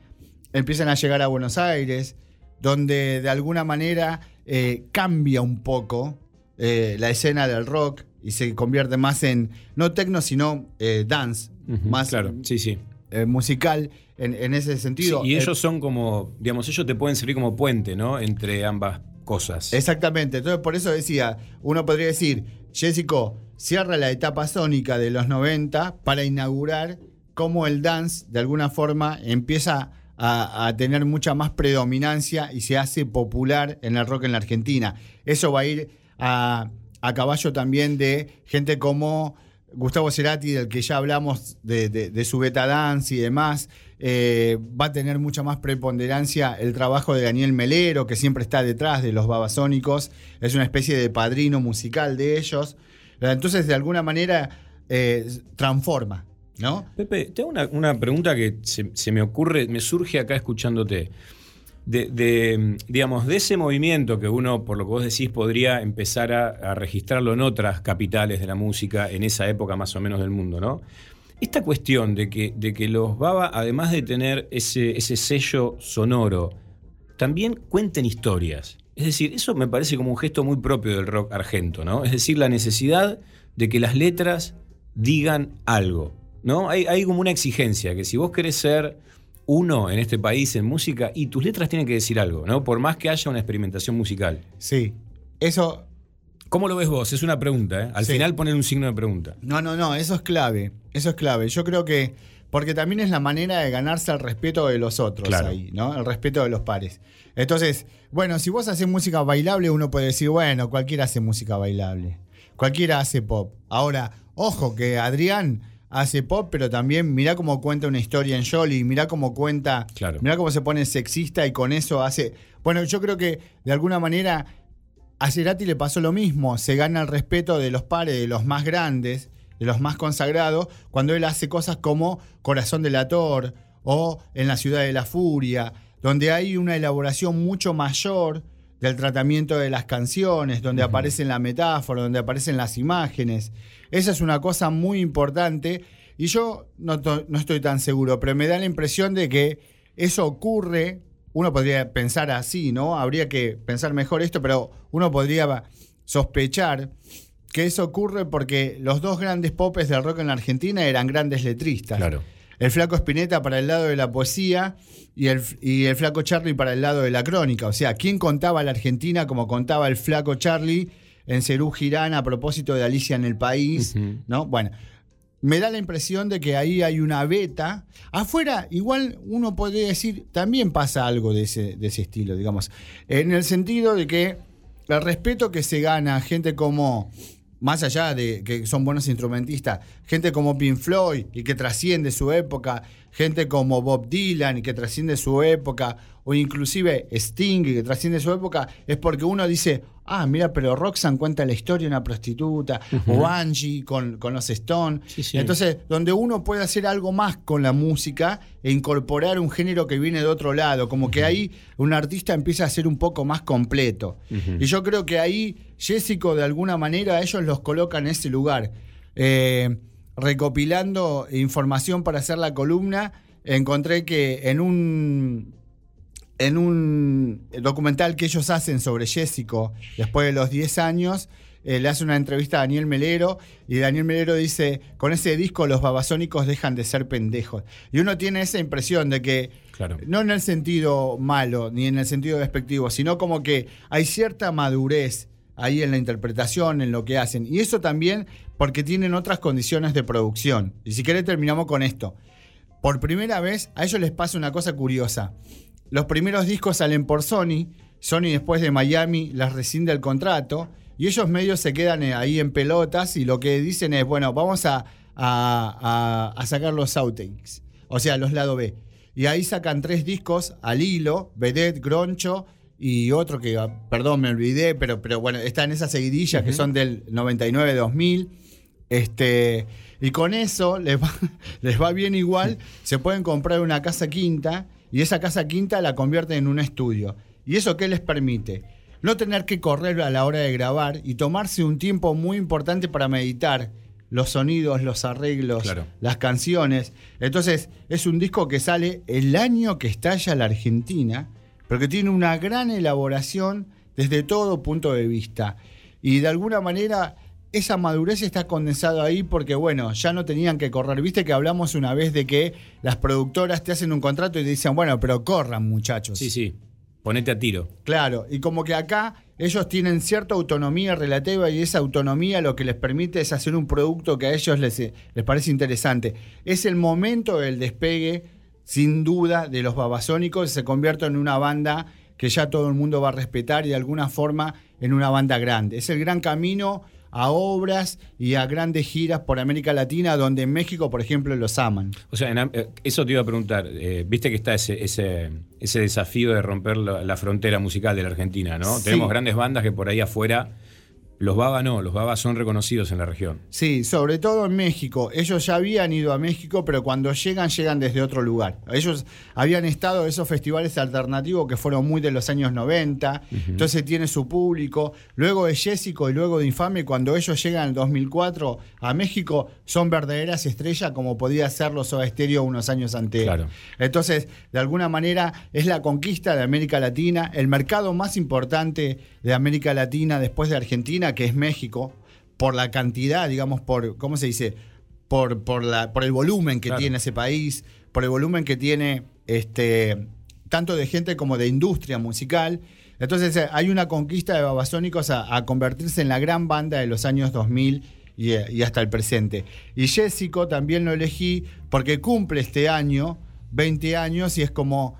empiezan a llegar a Buenos Aires, donde de alguna manera eh, cambia un poco eh, la escena del rock y se convierte más en, no techno, sino eh, dance, más claro, sí, sí. eh, musical en, en ese sentido. Sí, y ellos son como, digamos, ellos te pueden servir como puente, ¿no? Entre ambas cosas. Exactamente, entonces por eso decía, uno podría decir, Jessico cierra la etapa sónica de los 90 para inaugurar cómo el dance de alguna forma empieza a, a tener mucha más predominancia y se hace popular en el rock en la Argentina. Eso va a ir a, caballo también de gente como Gustavo Cerati, del que ya hablamos de, su beta dance y demás. Eh, va a tener mucha más preponderancia el trabajo de Daniel Melero, que siempre está detrás de los babasónicos. Es una especie de padrino musical de ellos. Entonces, de alguna manera, eh, transforma. ¿No? Pepe, te hago una, una pregunta que se me ocurre, me surge acá escuchándote. De, de, digamos, de ese movimiento que uno, por lo que vos decís, podría empezar a, registrarlo en otras capitales de la música en esa época más o menos del mundo, ¿no? Esta cuestión de que, de que los Baba, además de tener ese, ese sello sonoro, también cuenten historias. Es decir, eso me parece como un gesto muy propio del rock argento, ¿no? Es decir, la necesidad de que las letras digan algo, ¿no? Hay, hay como una exigencia, que si vos querés ser uno en este país en música, y tus letras tienen que decir algo, ¿no? Por más que haya una experimentación musical. Sí. Eso. ¿Cómo lo ves vos? Es una pregunta, ¿eh? Al Sí. final poner un signo de pregunta. No, no, no, eso es clave. Eso es clave. Yo creo que. Porque también es la manera de ganarse el respeto de los otros Claro. ahí, ¿no? El respeto de los pares. Entonces, bueno, si vos haces música bailable, uno puede decir, bueno, cualquiera hace música bailable. Cualquiera hace pop. Ahora, ojo, que Adrián hace pop, pero también mirá cómo cuenta una historia en Jolly, mirá cómo cuenta, Claro. mirá cómo se pone sexista y con eso hace. Bueno, yo creo que de alguna manera a Cerati le pasó lo mismo, se gana el respeto de los pares, de los más grandes, de los más consagrados, cuando él hace cosas como Corazón del Ator o En la Ciudad de la Furia, donde hay una elaboración mucho mayor del tratamiento de las canciones, donde aparecen la metáfora, donde aparecen las imágenes. Esa es una cosa muy importante y yo no, no estoy tan seguro, pero me da la impresión de que eso ocurre, uno podría pensar así, ¿no? Habría que pensar mejor esto, pero uno podría sospechar que eso ocurre porque los dos grandes popes del rock en la Argentina eran grandes letristas. Claro. El flaco Spinetta para el lado de la poesía y el, y el flaco Charlie para el lado de la crónica. O sea, ¿quién contaba la Argentina como contaba el flaco Charlie en Cerú Girán a propósito de Alicia en el País? ¿No? Bueno, me da la impresión de que ahí hay una beta. Afuera, igual uno podría decir, también pasa algo de ese, de ese estilo, digamos. En el sentido de que el respeto que se gana gente como, más allá de que son buenos instrumentistas, gente como Pink Floyd y que trasciende su época, gente como Bob Dylan y que trasciende su época, o inclusive Sting y que trasciende su época, es porque uno dice, ah, mira, pero Roxanne cuenta la historia de una prostituta, o Angie con, con los Stones. sí. Entonces, donde uno puede hacer algo más con la música e incorporar un género que viene de otro lado, como que ahí un artista empieza a ser un poco más completo. Y yo creo que ahí Jessico, de alguna manera, ellos los colocan en ese lugar. Eh, recopilando información para hacer la columna, encontré que en un en un documental que ellos hacen sobre Jessico, después de los 10 años, eh, le hace una entrevista a Daniel Melero y Daniel Melero dice, con ese disco los babasónicos dejan de ser pendejos. Y uno tiene esa impresión de que, Claro. no en el sentido malo, ni en el sentido despectivo, sino como que hay cierta madurez ahí en la interpretación, en lo que hacen. Y eso también porque tienen otras condiciones de producción. Y si querés terminamos con esto. Por primera vez, a ellos les pasa una cosa curiosa. Los primeros discos salen por Sony, Sony después de Miami las rescinde el contrato y ellos medios se quedan eh, ahí en pelotas y lo que dicen es, bueno, vamos a, a- a- a sacar los outtakes, o sea, los lado B. Y ahí sacan tres discos al hilo, Vedette, Groncho y otro que, ah, perdón, me olvidé, pero, pero bueno, está en esa seguidilla que son del 99-2000. Este, y con eso les va, les va bien igual. Se pueden comprar una casa quinta y esa casa quinta la convierten en un estudio. ¿Y eso qué les permite? No tener que correr a la hora de grabar y tomarse un tiempo muy importante para meditar los sonidos, los arreglos, Claro. las canciones. Entonces, es un disco que sale el año que estalla la Argentina, pero que tiene una gran elaboración desde todo punto de vista. Y de alguna manera esa madurez está condensada ahí porque, bueno, ya no tenían que correr. Viste que hablamos una vez de que las productoras te hacen un contrato y te dicen, bueno, pero corran muchachos. Sí, sí. Ponete a tiro. Claro, y como que acá ellos tienen cierta autonomía relativa y esa autonomía lo que les permite es hacer un producto que a ellos les, les parece interesante. Es el momento del despegue, sin duda, de los babasónicos, se convierte en una banda que ya todo el mundo va a respetar y de alguna forma en una banda grande. Es el gran camino a obras y a grandes giras por América Latina, donde en México, por ejemplo, los aman. O sea, en eh, eso te iba a preguntar. eh, Viste que está ese, ese, ese desafío de romper la, la frontera musical de la Argentina, ¿no? Sí. Tenemos grandes bandas que por ahí afuera Los Baba no, los Baba son reconocidos en la región. Sí, sobre todo en México. Ellos ya habían ido a México, pero cuando llegan, llegan desde otro lugar. Ellos habían estado en esos festivales alternativos que fueron muy de los años 90, entonces tiene su público. Luego de Jessico y luego de Infame, cuando ellos llegan en 2004 a México, son verdaderas estrellas como podía serlo Soda Stereo unos años antes. Claro. Entonces, de alguna manera, es la conquista de América Latina, el mercado más importante de América Latina después de Argentina, que es México, por la cantidad, digamos, por, ¿cómo se dice? Por, por, la, por el volumen que Claro. tiene ese país, por el volumen que tiene este, tanto de gente como de industria musical. Entonces eh, hay una conquista de Babasónicos a, a convertirse en la gran banda de los años 2000 y, eh, y hasta el presente. Y Jessico también lo elegí porque cumple este año 20 años y es como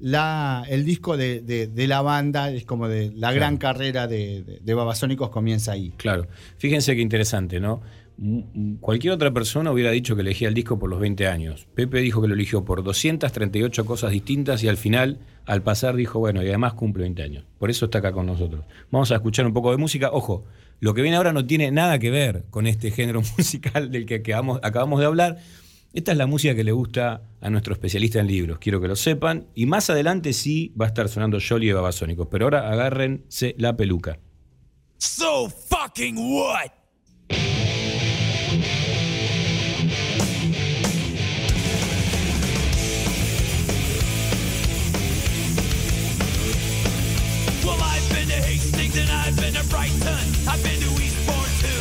la, el disco de, de- de la banda, es como de la gran carrera de, de- Babasónicos comienza ahí. Claro. Fíjense qué interesante, ¿no? Cualquier otra persona hubiera dicho que elegía el disco por los 20 años. Pepe dijo que lo eligió por 238 cosas distintas y al final, al pasar, dijo, bueno, y además cumple 20 años. Por eso está acá con nosotros. Vamos a escuchar un poco de música. Ojo, lo que viene ahora no tiene nada que ver con este género musical del que acabamos, acabamos de hablar. Esta es la música que le gusta a nuestro especialista en libros, quiero que lo sepan. Y más adelante sí va a estar sonando Jolly de Babasónicos. Pero ahora agárrense la peluca. So fucking what? Well, I've been to Hastings and I've been to Brighton. I've been to too.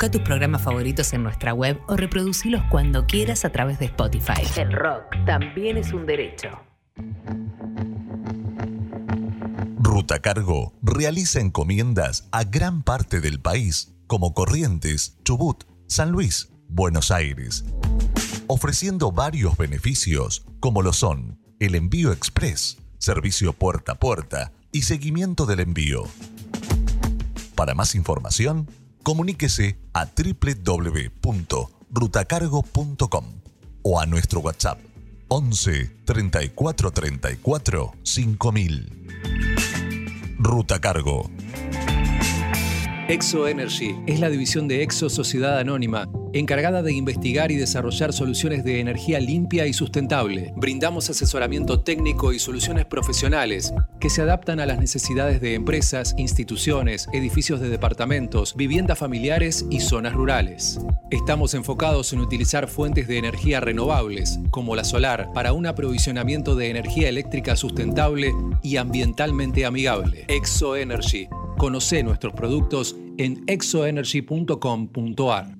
Busca tus programas favoritos en nuestra web o reproducilos cuando quieras a través de Spotify. El rock también es un derecho. Ruta Cargo realiza encomiendas a gran parte del país, como Corrientes, Chubut, San Luis, Buenos Aires, ofreciendo varios beneficios como lo son el envío express, servicio puerta a puerta y seguimiento del envío. Para más información, comuníquese a www.rutacargo.com o a nuestro WhatsApp 11 34 34 5000. Ruta Cargo. Exo Energy es la división de Exo Sociedad Anónima, encargada de investigar y desarrollar soluciones de energía limpia y sustentable. Brindamos asesoramiento técnico y soluciones profesionales que se adaptan a las necesidades de empresas, instituciones, edificios de departamentos, viviendas familiares y zonas rurales. Estamos enfocados en utilizar fuentes de energía renovables, como la solar, para un aprovisionamiento de energía eléctrica sustentable y ambientalmente amigable. Exo Energy. Conoce nuestros productos en exoenergy.com.ar.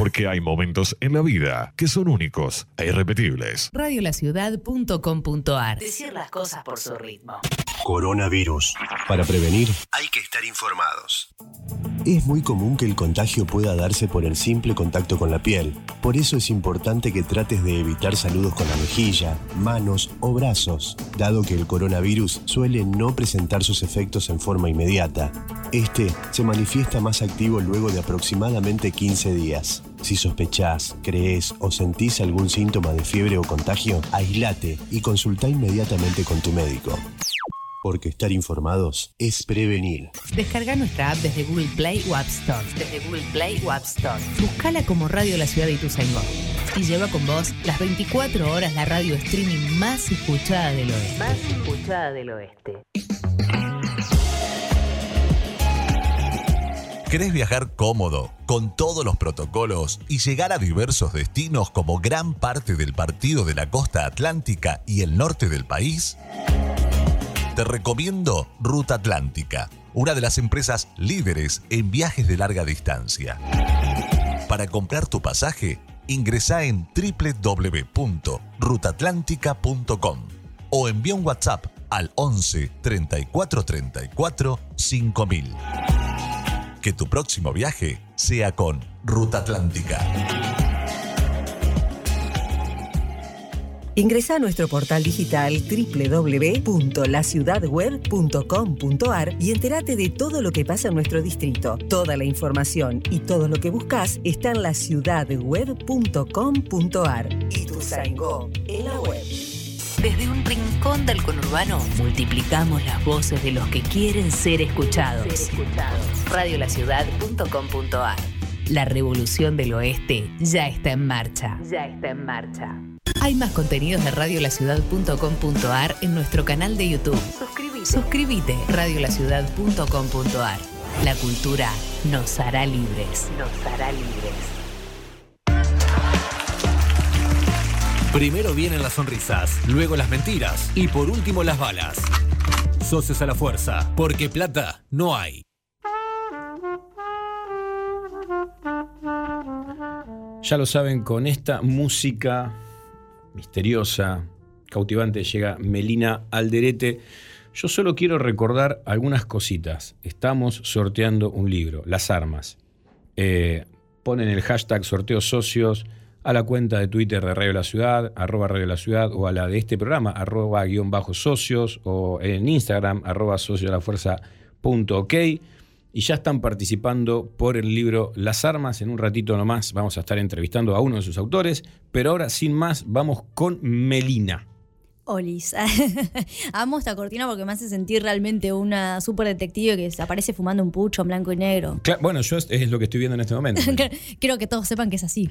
Porque hay momentos en la vida que son únicos e irrepetibles. Radiolaciudad.com.ar Decir las cosas por su ritmo. Coronavirus. Para prevenir, hay que estar informados. Es muy común que el contagio pueda darse por el simple contacto con la piel. Por eso es importante que trates de evitar saludos con la mejilla, manos o brazos, dado que el coronavirus suele no presentar sus efectos en forma inmediata. Este se manifiesta más activo luego de aproximadamente 15 días. Si sospechás, crees o sentís algún síntoma de fiebre o contagio, aislate y consulta inmediatamente con tu médico. Porque estar informados es prevenir. Descarga nuestra app desde Google Play o App Store. Desde Google Play o App Store. Buscala como Radio La Ciudad de Ituzaingó. Y lleva con vos las 24 horas la radio streaming más escuchada del oeste. Más escuchada del oeste. ¿Querés viajar cómodo, con todos los protocolos y llegar a diversos destinos como gran parte del partido de la costa atlántica y el norte del país? Te recomiendo Ruta Atlántica, una de las empresas líderes en viajes de larga distancia. Para comprar tu pasaje, ingresa en www.rutatlántica.com o envía un WhatsApp al 11 34 34 5000. Que tu próximo viaje sea con Ruta Atlántica. Ingresa a nuestro portal digital www.laciudadweb.com.ar y entérate de todo lo que pasa en nuestro distrito. Toda la información y todo lo que buscas está en laciudadweb.com.ar. Y tu en la web. Desde un rincón del conurbano multiplicamos las voces de los que quieren ser escuchados. Radiolaciudad.com.ar La revolución del oeste ya está en marcha. Ya está en marcha. Hay más contenidos de radiolaciudad.com.ar en nuestro canal de YouTube. Suscríbete. Suscríbete. Radiolaciudad.com.ar La cultura nos hará libres. Nos hará libres. Primero vienen las sonrisas, luego las mentiras y por último las balas. Socios a la fuerza, porque plata no hay. Ya lo saben, con esta música misteriosa, cautivante, llega Melina Alderete. Yo solo quiero recordar algunas cositas. Estamos sorteando un libro, Las Armas. Eh, ponen el hashtag sorteo socios a la cuenta de Twitter de Radio La Ciudad, arroba Radio La Ciudad, o a la de este programa, arroba guion bajo socios, o en Instagram, arroba socios de la fuerza punto ok. Y ya están participando por el libro Las Armas. En un ratito nomás vamos a estar entrevistando a uno de sus autores. Pero ahora, sin más, vamos con Melina. Olis. Amo esta cortina porque me hace sentir realmente una super detective que aparece fumando un pucho en blanco y negro. Cla- bueno, yo es, es lo que estoy viendo en este momento. Quiero que todos sepan que es así.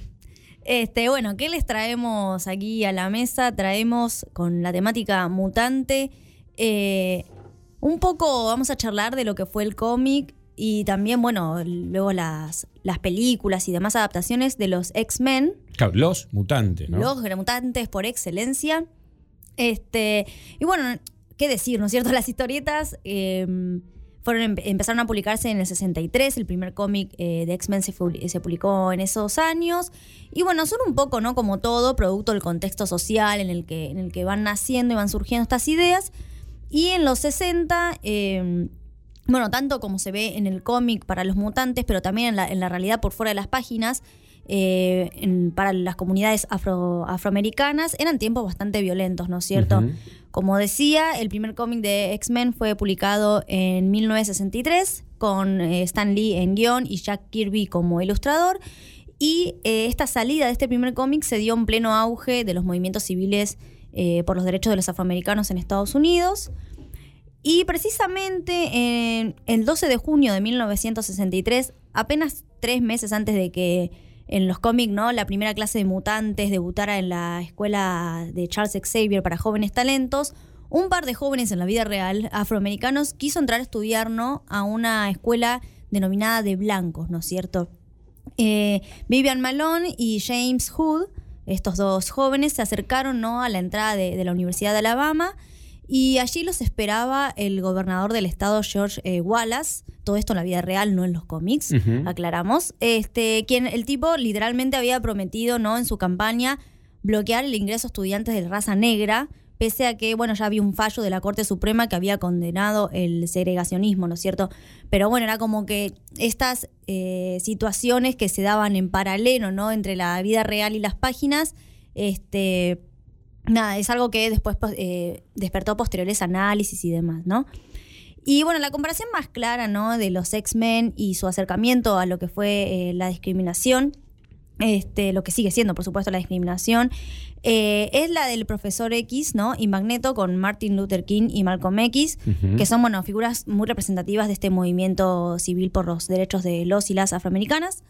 Este, bueno, ¿qué les traemos aquí a la mesa? Traemos con la temática mutante. eh, un poco vamos a charlar de lo que fue el cómic y también, bueno, luego las, las películas y demás adaptaciones de los X-Men. Claro, los mutantes, ¿no? Los mutantes por excelencia. Este, y bueno, qué decir, ¿no es cierto? Las historietas eh, fueron, empe- empezaron a publicarse en el 63, el primer cómic eh, de X-Men se, publicó en esos años. Y bueno, son un poco, ¿no? Como todo, producto del contexto social en el que, en el que van naciendo y van surgiendo estas ideas. Y en los 60, eh, bueno, tanto como se ve en el cómic para los mutantes, pero también en la, en la realidad por fuera de las páginas, eh, para las comunidades afro- afroamericanas, eran tiempos bastante violentos, ¿no es cierto? Ujú. Como decía, el primer cómic de X-Men fue publicado en 1963 con eh, Stan Lee en guion y Jack Kirby como ilustrador. Y eh, esta salida de este primer cómic se dio en pleno auge de los movimientos civiles eh, por los derechos de los afroamericanos en Estados Unidos. Y precisamente en el 12 de junio de 1963, apenas tres meses antes de que en los cómics, ¿no? La primera clase de mutantes debutara en la escuela de Charles Xavier para jóvenes talentos. Un par de jóvenes en la vida real, afroamericanos, quiso entrar a estudiar, ¿no? A una escuela denominada de blancos, ¿no es cierto? Eh, Vivian Malone y James Hood, estos dos jóvenes, se acercaron, ¿no? A la entrada de, de la Universidad de Alabama y allí los esperaba el gobernador del estado, George eh, Wallace. Todo esto en la vida real, no en los cómics, aclaramos. Este, quien el tipo literalmente había prometido, ¿no? En su campaña, bloquear el ingreso a estudiantes de raza negra, pese a que, bueno, ya había un fallo de la Corte Suprema que había condenado el segregacionismo, ¿no es cierto? Pero bueno, era como que estas eh, situaciones que se daban en paralelo, ¿no? Entre la vida real y las páginas, este nada, es algo que después eh, despertó posteriores análisis y demás, ¿no? Y bueno, la comparación más clara, ¿no? De los X-Men y su acercamiento a lo que fue eh, la discriminación, este, lo que sigue siendo, por supuesto, la discriminación, eh, es la del profesor X, ¿no? Y Magneto con Martin Luther King y Malcolm X, Ujú. que son, bueno, figuras muy representativas de este movimiento civil por los derechos de los y las afroamericanas.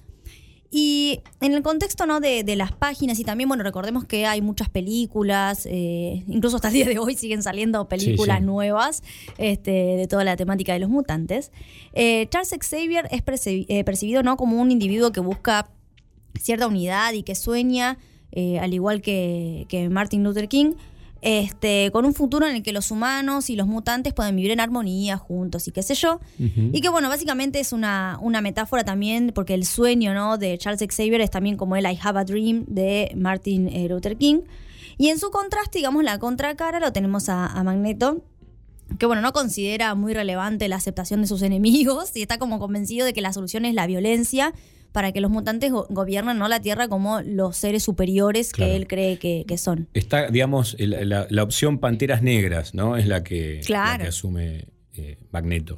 Y en el contexto ¿no? de, de las páginas y también, bueno, recordemos que hay muchas películas, eh, incluso hasta el día de hoy siguen saliendo películas Sí, sí. nuevas este, de toda la temática de los mutantes. Eh, Charles Xavier es eh, percibido ¿no? como un individuo que busca cierta unidad y que sueña, eh, al igual que, que Martin Luther King, este, con un futuro en el que los humanos y los mutantes pueden vivir en armonía juntos y qué sé yo. Y que bueno, básicamente es una, una metáfora también, porque el sueño ¿no? de Charles Xavier es también como el I Have a Dream de Martin eh, Luther King. Y en su contraste, digamos, la contracara, lo tenemos a, a Magneto, que bueno, no considera muy relevante la aceptación de sus enemigos y está como convencido de que la solución es la violencia para que los mutantes go- gobiernen ¿no? la Tierra como los seres superiores Claro. que él cree que, que son. Está, digamos, la, la opción Panteras Negras, ¿no? Es la que, Claro. la que asume eh, Magneto.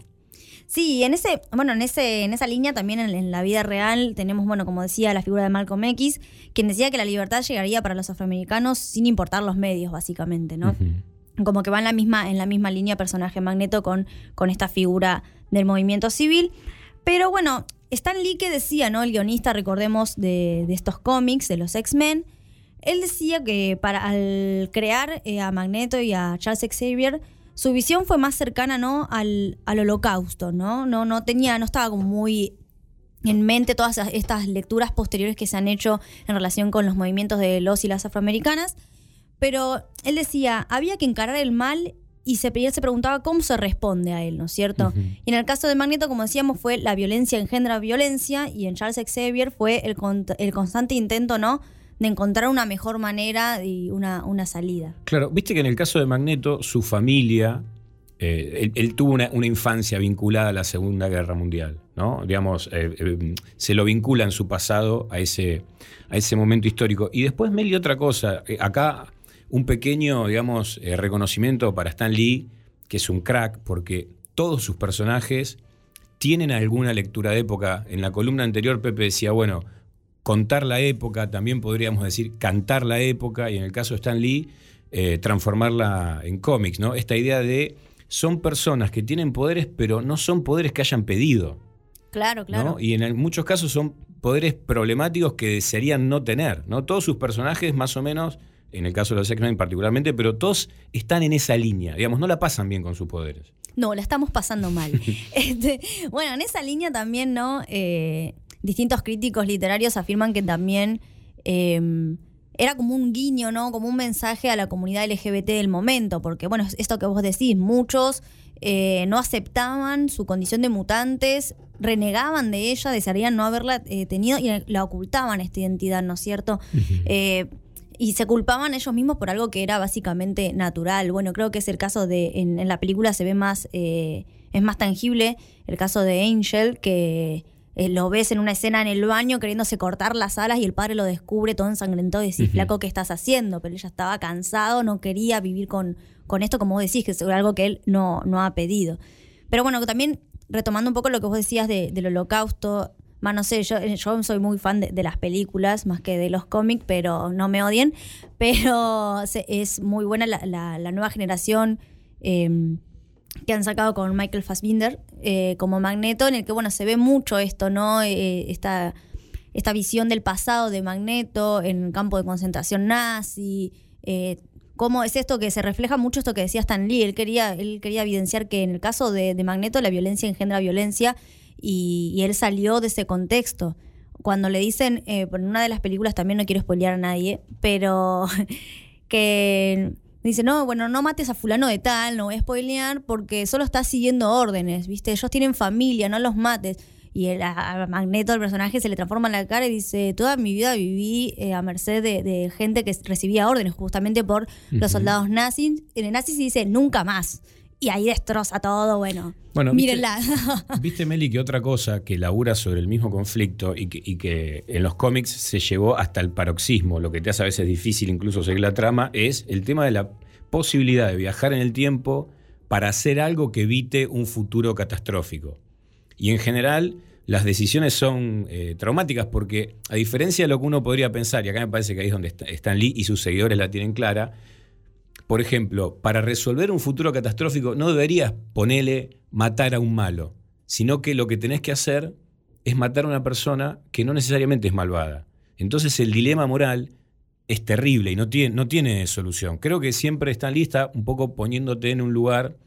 Sí, en ese, bueno, en ese, en esa línea también en, en la vida real tenemos, bueno, como decía, la figura de Malcolm X, quien decía que la libertad llegaría para los afroamericanos sin importar los medios, básicamente, ¿no? Como que va en la misma, en la misma línea personaje Magneto con, con esta figura del movimiento civil. Pero bueno, Stan Lee que decía, ¿no? El guionista, recordemos, de, de estos cómics, de los X-Men, él decía que para al crear eh, a Magneto y a Charles Xavier, su visión fue más cercana, ¿no? Al, holocausto, ¿no? No, no tenía, no estaba como muy en mente todas estas lecturas posteriores que se han hecho en relación con los movimientos de los y las afroamericanas. Pero él decía, había que encarar el mal y se, y él se preguntaba cómo se responde a él, ¿no es cierto? Y en el caso de Magneto, como decíamos, fue la violencia engendra violencia y en Charles Xavier fue el, el constante intento, ¿no? De encontrar una mejor manera y una, una salida. Claro, viste que en el caso de Magneto, su familia, eh, él, él tuvo una, una infancia vinculada a la Segunda Guerra Mundial, ¿no? Digamos, eh, eh, se lo vincula en su pasado a ese, a ese momento histórico. Y después, Meli, otra cosa, acá un pequeño, digamos, eh, reconocimiento para Stan Lee, que es un crack, porque todos sus personajes tienen alguna lectura de época. En la columna anterior, Pepe decía, bueno, contar la época, también podríamos decir cantar la época, y en el caso de Stan Lee, eh, transformarla en cómics, ¿no? Esta idea de son personas que tienen poderes, pero no son poderes que hayan pedido, Claro, ¿no? claro. Y en muchos casos son poderes problemáticos que desearían no tener, ¿no? Todos sus personajes, más o menos, en el caso de los X-Men particularmente, pero todos están en esa línea, digamos, no la pasan bien con sus poderes. No, la estamos pasando mal. Este, bueno, en esa línea también, ¿no? Eh, distintos críticos literarios afirman que también eh, era como un guiño, ¿no? Como un mensaje a la comunidad LGBT del momento, porque, bueno, es esto que vos decís, muchos eh, no aceptaban su condición de mutantes, renegaban de ella, desearían no haberla eh, tenido y la ocultaban esta identidad, ¿no es cierto? Eh, y se culpaban ellos mismos por algo que era básicamente natural. Bueno, creo que es el caso de, en, en la película se ve más, eh, es más tangible el caso de Angel, que eh, lo ves en una escena en el baño queriéndose cortar las alas y el padre lo descubre todo ensangrentado y Ujú. flaco, ¿qué estás haciendo? Pero ella estaba cansado, no quería vivir con, con esto, como vos decís, que es algo que él no, no ha pedido. Pero bueno, también retomando un poco lo que vos decías de- del holocausto, Más no sé, yo, yo soy muy fan de, las películas más que de los cómics, pero no me odien. Pero es muy buena la, nueva generación eh, que han sacado con Michael Fassbinder eh, como Magneto, en el que, bueno, se ve mucho esto, ¿no? Eh, esta, esta visión del pasado de Magneto en el campo de concentración nazi. eh, cómo es esto que se refleja mucho esto que decía Stan Lee. Él quería, él quería evidenciar que en el caso de Magneto la violencia engendra violencia y, y él salió de ese contexto. Cuando le dicen, eh, en una de las películas también no quiero spoilear a nadie, pero que dice, no, bueno, no mates a fulano de tal, no voy a spoilear porque solo estás siguiendo órdenes, ¿viste? Ellos tienen familia, no los mates. Y el, a, Magneto, el personaje, se le transforma en la cara y dice, toda mi vida viví eh, a merced de, de gente que recibía órdenes justamente por los soldados nazis. En el nazis y dice, nunca más. Y ahí destroza todo, bueno. Bueno, ¿viste? mírenla. Viste, Meli, que otra cosa que labura sobre el mismo conflicto y que, y que en los cómics se llevó hasta el paroxismo, lo que te hace a veces difícil incluso seguir la trama, es el tema de la posibilidad de viajar en el tiempo para hacer algo que evite un futuro catastrófico. Y en general, las decisiones son eh, traumáticas porque, a diferencia de lo que uno podría pensar, y acá me parece que ahí es donde Stan Lee y sus seguidores la tienen clara, por ejemplo, para resolver un futuro catastrófico no deberías ponerle matar a un malo, sino que lo que tenés que hacer es matar a una persona que no necesariamente es malvada. Entonces el dilema moral es terrible y no tiene, no tiene solución. Creo que siempre está un poco poniéndote en un lugar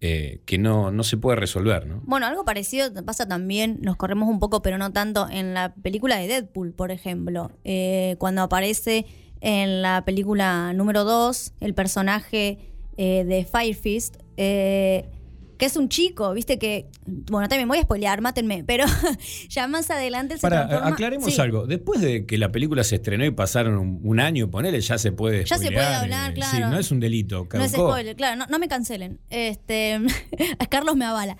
eh, que no, no se puede resolver, ¿no? Bueno, algo parecido pasa también, nos corremos un poco, pero no tanto, en la película de Deadpool, por ejemplo. Eh, cuando aparece en la película número 2 el personaje eh, de Fire Fist, eh, que es un chico, viste que, bueno, también voy a spoilear, mátenme, pero ya más adelante se Para, transforma- aclaremos Sí, algo. Después de que la película se estrenó y pasaron un, un año, ponele, ya se puede Ya se puede hablar, eh, claro. Sí, no es un delito. No es caducó. spoiler, claro, no, no me cancelen. Este, Carlos me avala.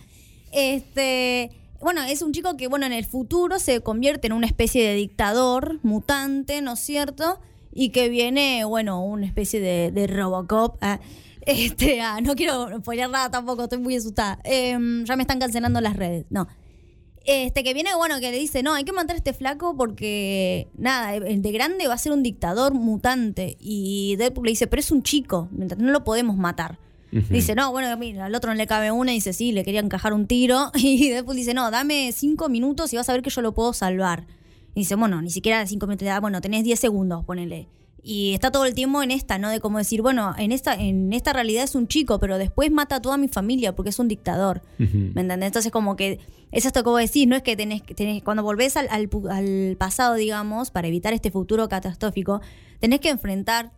Este, bueno, es un chico que, bueno, en el futuro se convierte en una especie de dictador mutante, ¿no es cierto? Y que viene, bueno, una especie de, de Robocop. ah, este, ah, no quiero spoiler nada tampoco, estoy muy asustada. Em, ya me están cancelando las redes. No. Este, que viene, bueno, que le dice, no, hay que matar a este flaco porque, nada, el de grande va a ser un dictador mutante. Y Deadpool le dice, pero es un chico, no lo podemos matar. Dice, no, bueno, mira, al otro no le cabe una y dice, sí, le quería encajar un tiro. Y Deadpool dice, no, dame cinco minutos y vas a ver que yo lo puedo salvar. Y dice, bueno, ni siquiera cinco minutos, da, bueno, tenés 10 segundos, ponele. Y está todo el tiempo en esta, ¿no? De como decir, bueno, en esta, en esta realidad es un chico, pero después mata a toda mi familia porque es un dictador. ¿Me entendés? Entonces, como que es esto que vos decís, no es que tenés, que tenés cuando volvés al, al pu- al pasado, digamos, para evitar este futuro catastrófico, tenés que enfrentar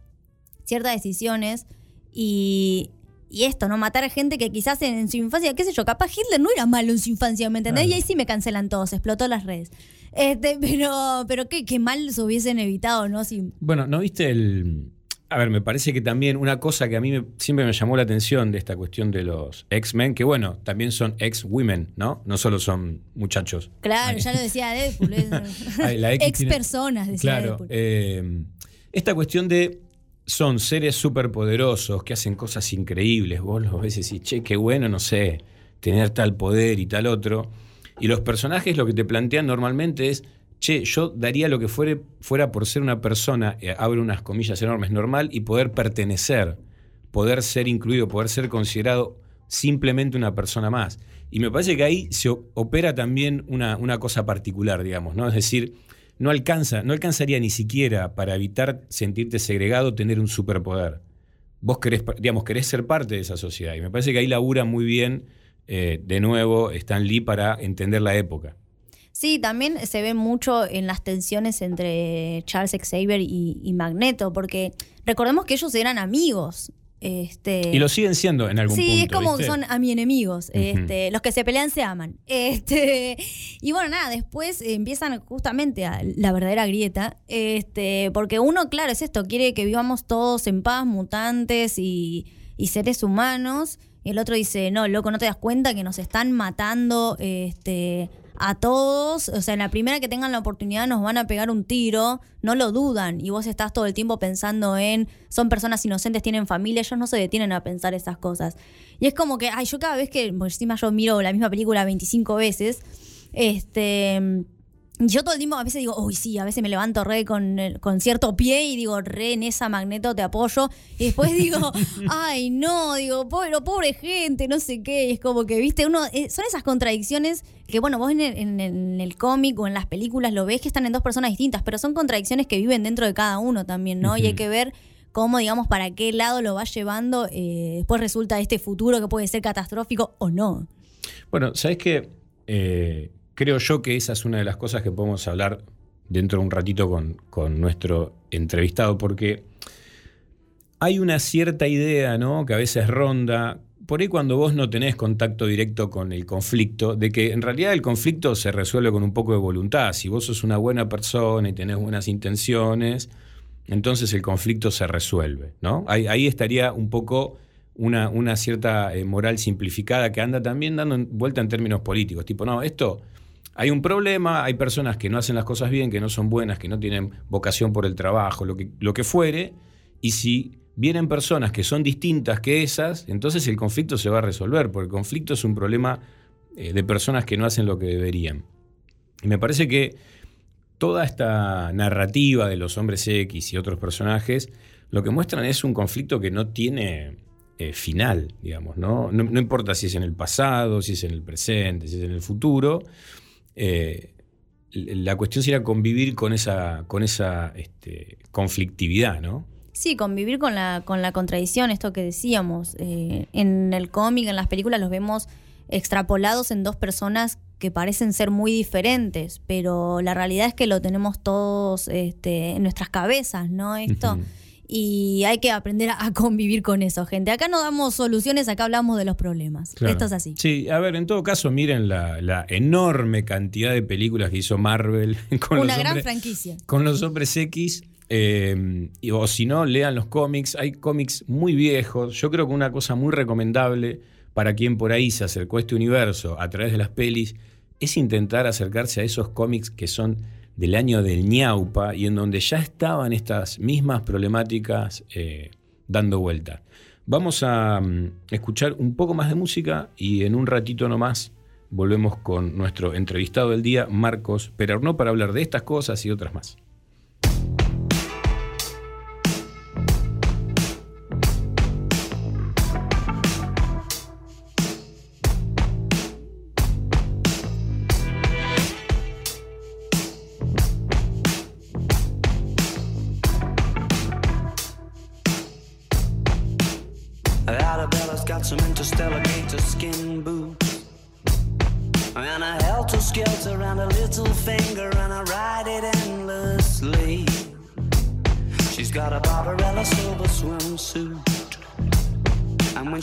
ciertas decisiones y, y esto, ¿no? Matar a gente que quizás en, en su infancia, qué sé yo, capaz Hitler no era malo en su infancia, ¿me entendés? Y ahí sí me cancelan todos, explotó las redes. Este, pero, pero qué, qué mal se hubiesen evitado, ¿no? Si, Bueno, ¿no viste el...? A ver, me parece que también una cosa que a mí me- siempre me llamó la atención de esta cuestión de los X-Men, que bueno, también son ex-women, ¿no? No solo son muchachos. claro, ya lo decía Deadpool. es- Ay, la X ex tiene- personas, decía Claro. Deadpool. eh, esta cuestión de son seres superpoderosos que hacen cosas increíbles. Vos los ves y decís, che, qué bueno, no sé, tener tal poder y tal otro. Y los personajes lo que te plantean normalmente es, che, yo daría lo que fuere, fuera por ser una persona, eh, abre unas comillas enormes, normal, y poder pertenecer, poder ser incluido, poder ser considerado simplemente una persona más. Y me parece que ahí se opera también una, una cosa particular, digamos, ¿no? Es decir, no alcanza, no alcanzaría ni siquiera para evitar sentirte segregado tener un superpoder. Vos querés, digamos, querés ser parte de esa sociedad. Y me parece que ahí labura muy bien, eh, de nuevo, Stan Lee para entender la época. Sí, también se ve mucho en las tensiones entre Charles Xavier y, y Magneto, porque recordemos que ellos eran amigos. Este, Y lo siguen siendo en algún sí, punto. es como ¿viste? son a mi enemigos. Este, los que se pelean se aman. Este, y bueno, nada, después empiezan justamente a la verdadera grieta. Este, porque uno, claro, es esto, quiere que vivamos todos en paz, mutantes y, y seres humanos. Y el otro dice, no, loco, no te das cuenta que nos están matando este, a todos. O sea, en la primera que tengan la oportunidad nos van a pegar un tiro, no lo dudan. Y vos estás todo el tiempo pensando en, son personas inocentes, tienen familia, ellos no se detienen a pensar esas cosas. Y es como que, ay, yo cada vez que, por encima yo miro la misma película 25 veces, Este. Yo todo el tiempo a veces digo, uy, sí, a veces me levanto re con, el- con cierto pie y digo, re en esa magneto te apoyo. Y después digo, ay, no, digo, pobre, pobre gente, no sé qué. Y es como que, viste, uno, eh, son esas contradicciones que, bueno, vos en el, en cómic o en las películas lo ves que están en dos personas distintas, pero son contradicciones que viven dentro de cada uno también, ¿no? Y hay que ver cómo, digamos, para qué lado lo va llevando. eh, después resulta este futuro que puede ser catastrófico o no. Bueno, ¿sabes qué? Eh, creo yo que esa es una de las cosas que podemos hablar dentro de un ratito con, con nuestro entrevistado, porque hay una cierta idea, ¿no? Que a veces ronda, por ahí cuando vos no tenés contacto directo con el conflicto, de que en realidad el conflicto se resuelve con un poco de voluntad. Si vos sos una buena persona y tenés buenas intenciones, entonces el conflicto se resuelve, ¿no? Ahí, estaría un poco una, una cierta eh, moral simplificada que anda también dando vuelta en términos políticos. Tipo, no, esto, hay un problema, hay personas que no hacen las cosas bien, que no son buenas, que no tienen vocación por el trabajo, lo que, lo que fuere, y si vienen personas que son distintas que esas, entonces el conflicto se va a resolver, porque el conflicto es un problema eh, de personas que no hacen lo que deberían. Y me parece que toda esta narrativa de los hombres X y otros personajes, lo que muestran es un conflicto que no tiene eh, final, digamos, ¿no? ¿no? no importa si es en el pasado, si es en el presente, si es en el futuro. Eh, la cuestión sería convivir con esa, con esa este, conflictividad, ¿no? Sí, convivir con la, con la contradicción, esto que decíamos. eh, en el cómic, en las películas, los vemos extrapolados en dos personas que parecen ser muy diferentes, pero la realidad es que lo tenemos todos este, en nuestras cabezas, ¿no? Esto. Y hay que aprender a, a convivir con eso, gente. Acá no damos soluciones, acá hablamos de los problemas. Claro. Esto es así. Sí, a ver, en todo caso, miren la, la enorme cantidad de películas que hizo Marvel con Una los gran hombres- franquicia. con los hombres X. eh, y- o si no, lean los cómics. Hay cómics muy viejos. Yo creo que una cosa muy recomendable para quien por ahí se acercó a este universo a través de las pelis es intentar acercarse a esos cómics que son del año del ñaupa y en donde ya estaban estas mismas problemáticas eh, dando vuelta. Vamos a mm, escuchar un poco más de música y en un ratito nomás volvemos con nuestro entrevistado del día, Marcos Perarnó, para hablar de estas cosas y otras más.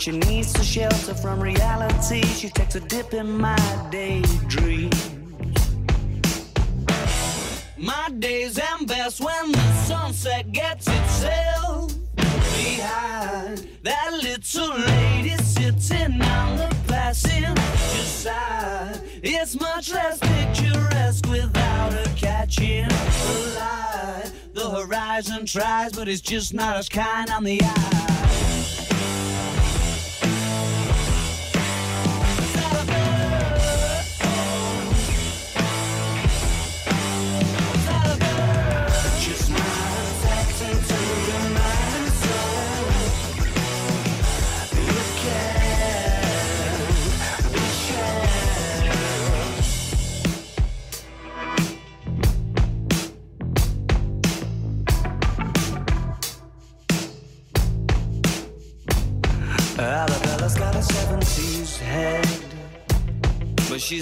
She needs to shelter from reality, she takes a dip in my daydream. My days end best when the sunset gets itself behind that little lady sitting on the passenger side. It's much less picturesque without her catching the light. The horizon tries, but it's just not as kind on the eye.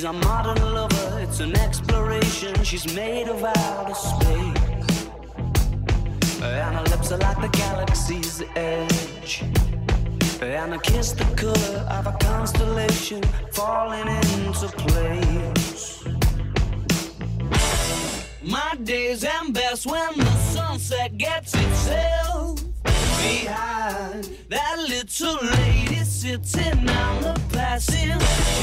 She's a modern lover, it's an exploration. She's made of outer space. And her lips are like the galaxy's edge. And her kiss the color of a constellation falling into place. My days end best when the sunset gets itself behind that little lady sitting on the passenger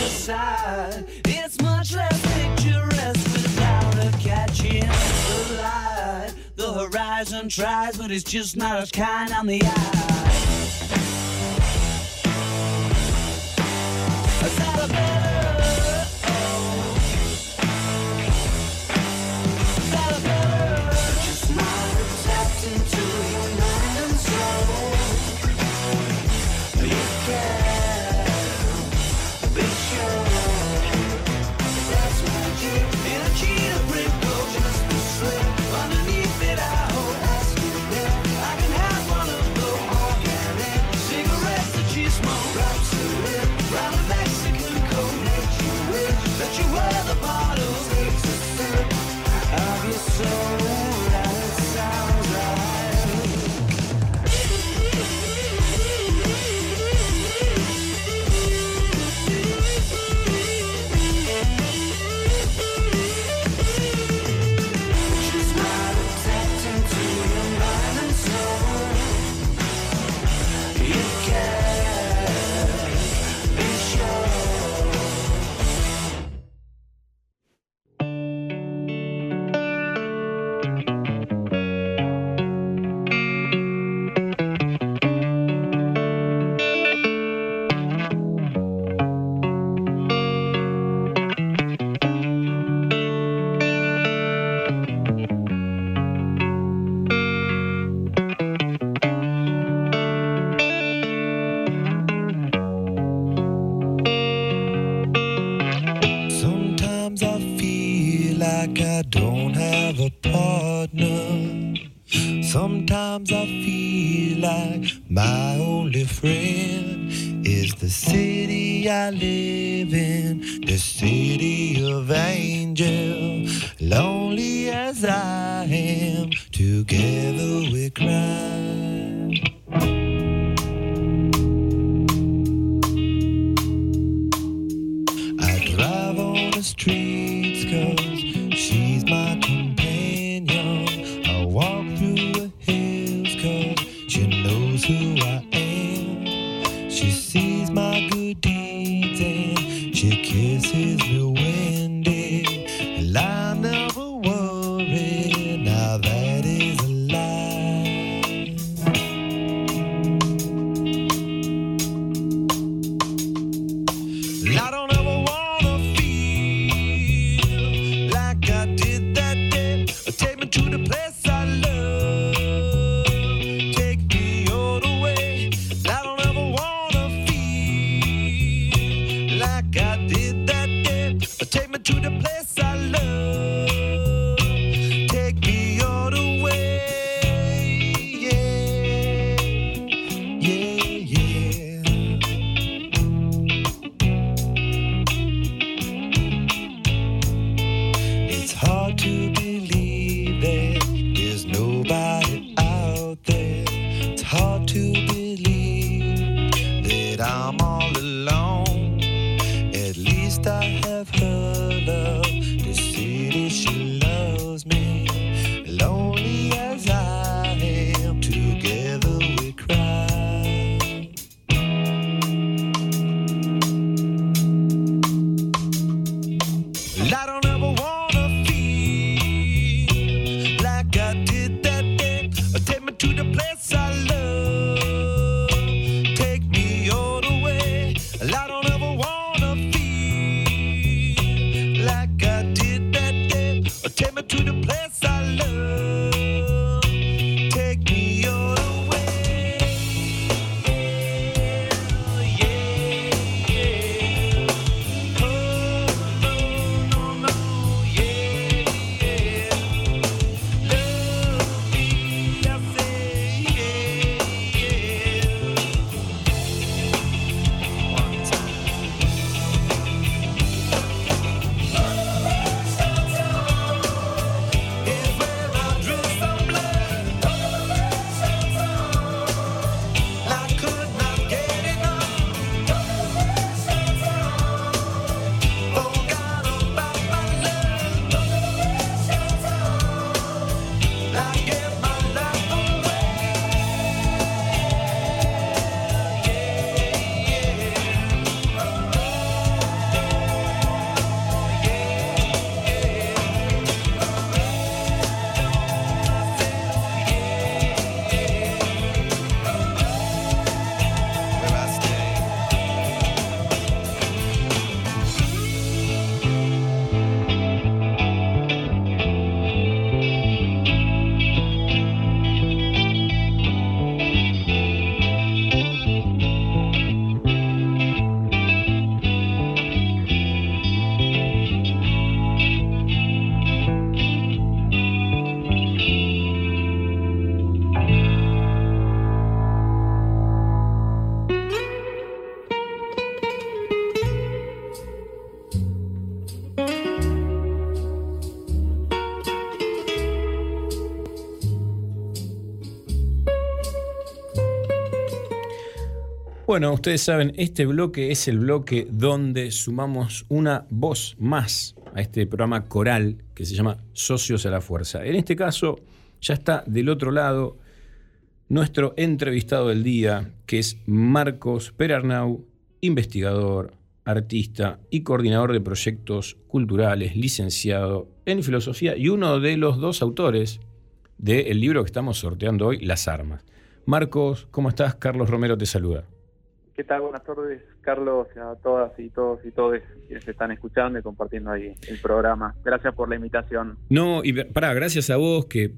side. Much less picturesque without her catching the light. The horizon tries, but it's just not as kind on the eye. Bueno, ustedes saben, este bloque es el bloque donde sumamos una voz más a este programa coral que se llama Socios a la Fuerza. En este caso, ya está del otro lado nuestro entrevistado del día, que es Marcos Perarnau, investigador, artista y coordinador de proyectos culturales, licenciado en filosofía y uno de los dos autores del libro que estamos sorteando hoy, Las Armas. Marcos, ¿cómo estás? Carlos Romero te saluda. ¿Qué tal? Buenas tardes, Carlos, a todas y todos y todos quienes están escuchando y compartiendo ahí el programa. Gracias por la invitación. No, y pará, gracias a vos que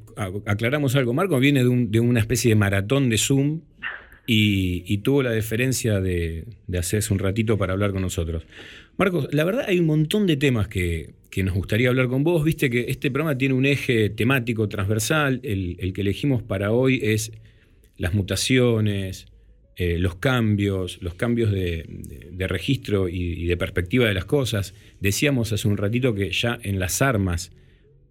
aclaramos algo. Marco viene de, un- de una especie de maratón de Zoom y, tuvo la deferencia de, hacerse un ratito para hablar con nosotros. Marcos, la verdad hay un montón de temas que, nos gustaría hablar con vos. Viste que este programa tiene un eje temático transversal. El que elegimos para hoy es las mutaciones, eh, los cambios, los cambios de, registro y, de perspectiva de las cosas. Decíamos hace un ratito que ya en las armas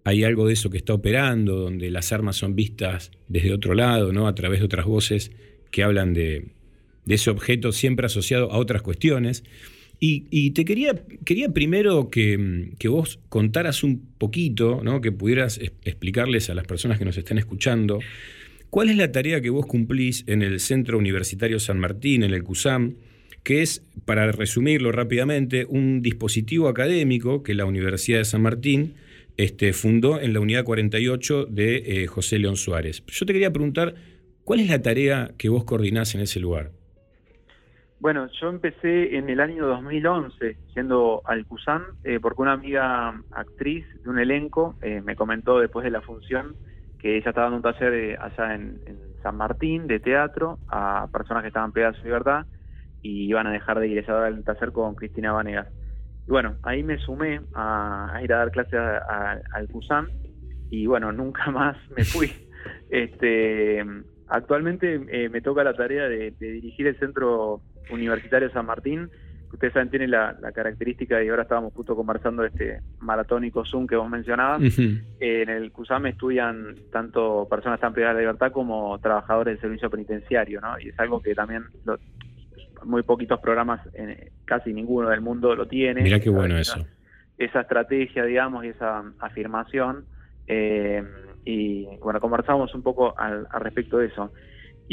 hay algo de eso que está operando, donde las armas son vistas desde otro lado, ¿no? a través de otras voces que hablan de, de ese objeto siempre asociado a otras cuestiones. Y, y te quería, quería primero que, que vos contaras un poquito, ¿no? que pudieras es- explicarles a las personas que nos están escuchando, cuál es la tarea que vos cumplís en el Centro Universitario San Martín, en el CUSAM, que es, para resumirlo rápidamente, un dispositivo académico que la Universidad de San Martín este, fundó en la unidad 48 de eh, José León Suárez. Yo te quería preguntar, ¿cuál es la tarea que vos coordinás en ese lugar? Bueno, yo empecé en el año 2011 yendo al CUSAM eh, porque una amiga actriz de un elenco eh, me comentó después de la función que ella estaba dando un taller eh, allá en, San Martín de teatro a personas que estaban pegadas a su libertad y iban a dejar de ir. Ella daba el taller con Cristina Vanegas. Y bueno, ahí me sumé a, a ir a dar clases a- a- al CUSAM y bueno, nunca más me fui. Este, actualmente eh, me toca la tarea de, de dirigir el Centro Universitario San Martín, ustedes saben tiene la, la característica, y ahora estábamos justo conversando de este maratónico Zoom que vos mencionabas. Eh, en el CUSAM estudian tanto personas están privadas de libertad como trabajadores del servicio penitenciario, ¿no? Y es algo que también lo- muy poquitos programas, eh, casi ninguno del mundo lo tiene. Mirá qué bueno Esa- eso. esa estrategia, digamos, y esa afirmación. eh, y bueno, conversamos un poco al, al respecto de eso.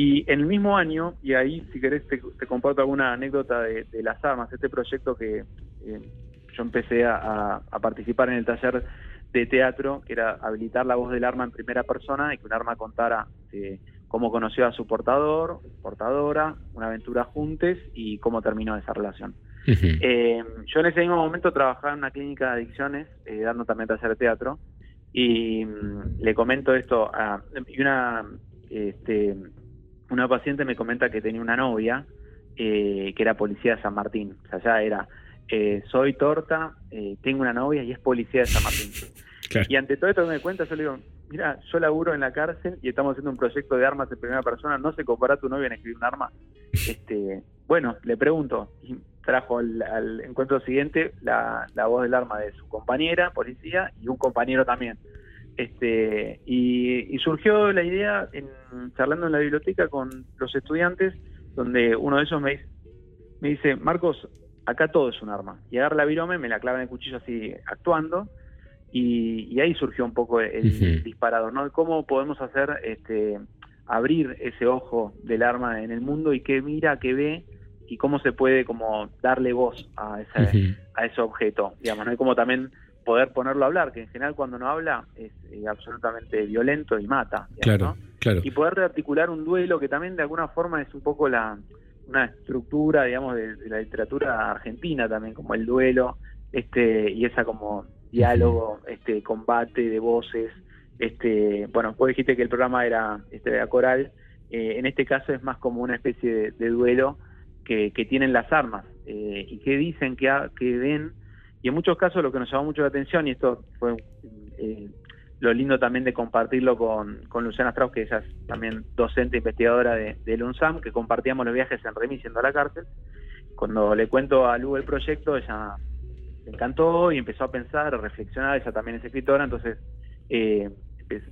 Y en el mismo año, y ahí si querés te, te comparto alguna anécdota de, de las armas, este proyecto que eh, yo empecé a, a- a participar en el taller de teatro, que era habilitar la voz del arma en primera persona y que un arma contara eh, cómo conoció a su portador, portadora, una aventura juntos y cómo terminó esa relación. Eh, yo en ese mismo momento trabajaba en una clínica de adicciones, eh, dando también taller de teatro, y mm, le comento esto a y una este, una paciente me comenta que tenía una novia eh, que era policía de San Martín, o sea, ya era eh, soy torta, eh, tengo una novia y es policía de San Martín. Y ante todo esto que me cuenta, yo le digo, mira, yo laburo en la cárcel y estamos haciendo un proyecto de armas en primera persona, ¿no se compara tu novia en escribir un arma? Este, bueno, le pregunto, y trajo al, al encuentro siguiente la, la voz del arma de su compañera, policía, y un compañero también. Este, y, y surgió la idea, en, charlando en la biblioteca con los estudiantes, donde uno de ellos me dice, me dice, Marcos, acá todo es un arma. Y agarra la virome, me la clava en el cuchillo así actuando, y, y ahí surgió un poco el disparador, ¿no? ¿Cómo podemos hacer, este, abrir ese ojo del arma en el mundo y qué mira, qué ve, y cómo se puede como darle voz a ese, Ujú. a ese objeto, digamos, ¿no? Y como también poder ponerlo a hablar, que en general cuando no habla es eh, absolutamente violento y mata, digamos, Claro, ¿no? claro. y poder rearticular un duelo que también de alguna forma es un poco la una estructura digamos de, de la literatura argentina también como el duelo este y esa como diálogo este combate de voces este bueno vos dijiste que el programa era este era coral eh, en este caso es más como una especie de, de duelo que, que tienen las armas eh, y que dicen que, ha- que ven y en muchos casos lo que nos llamó mucho la atención y esto fue eh, lo lindo también de compartirlo con, con Luciana Strauss, que ella es también docente e investigadora de, del UNSAM, que compartíamos los viajes en remis yendo a la cárcel. Cuando le cuento a Lu el proyecto, ella le encantó y empezó a pensar, a reflexionar, ella también es escritora, entonces eh,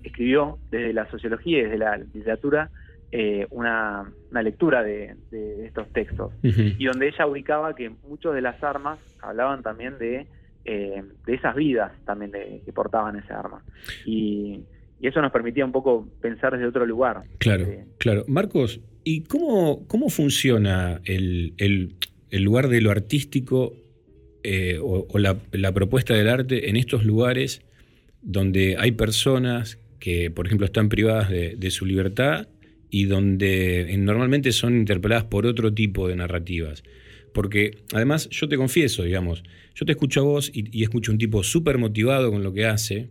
escribió desde la sociología y desde la literatura eh, una, una lectura de, de estos textos y donde ella ubicaba que muchos de las armas hablaban también de, eh, de esas vidas también de- que portaban esa arma. Y, y eso nos permitía un poco pensar desde otro lugar. Claro, Eh, claro. Marcos, ¿y cómo, cómo funciona el, el- el lugar de lo artístico o, o la, la propuesta del arte en estos lugares donde hay personas que, por ejemplo, están privadas de, de su libertad y donde eh, normalmente son interpeladas por otro tipo de narrativas? Porque además, yo te confieso, digamos, yo te escucho a vos y, y escucho un tipo súper motivado con lo que hace.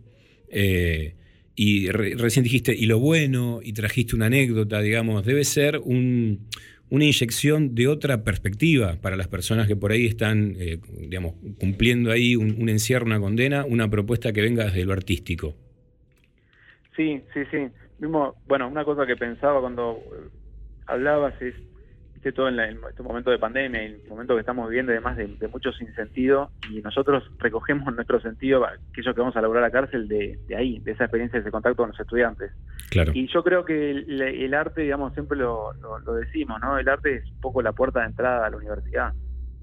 eh, y re- recién dijiste, y lo bueno, y trajiste una anécdota, digamos, debe ser un, una inyección de otra perspectiva para las personas que por ahí están, eh, digamos, cumpliendo ahí un encierro, una condena, una propuesta que venga desde lo artístico. Sí, sí, sí. Mismo, bueno, una cosa que pensaba cuando eh, hablabas es, viste, todo en, la- en este momento de pandemia, y el momento que estamos viviendo, además de, de mucho sinsentido, y nosotros recogemos nuestro sentido, aquello que vamos a lograr a la cárcel, de, de ahí, de esa experiencia, de ese contacto con los estudiantes. Claro. Y yo creo que el, el arte, digamos, siempre lo, lo- lo decimos, ¿no? El arte es un poco la puerta de entrada a la universidad.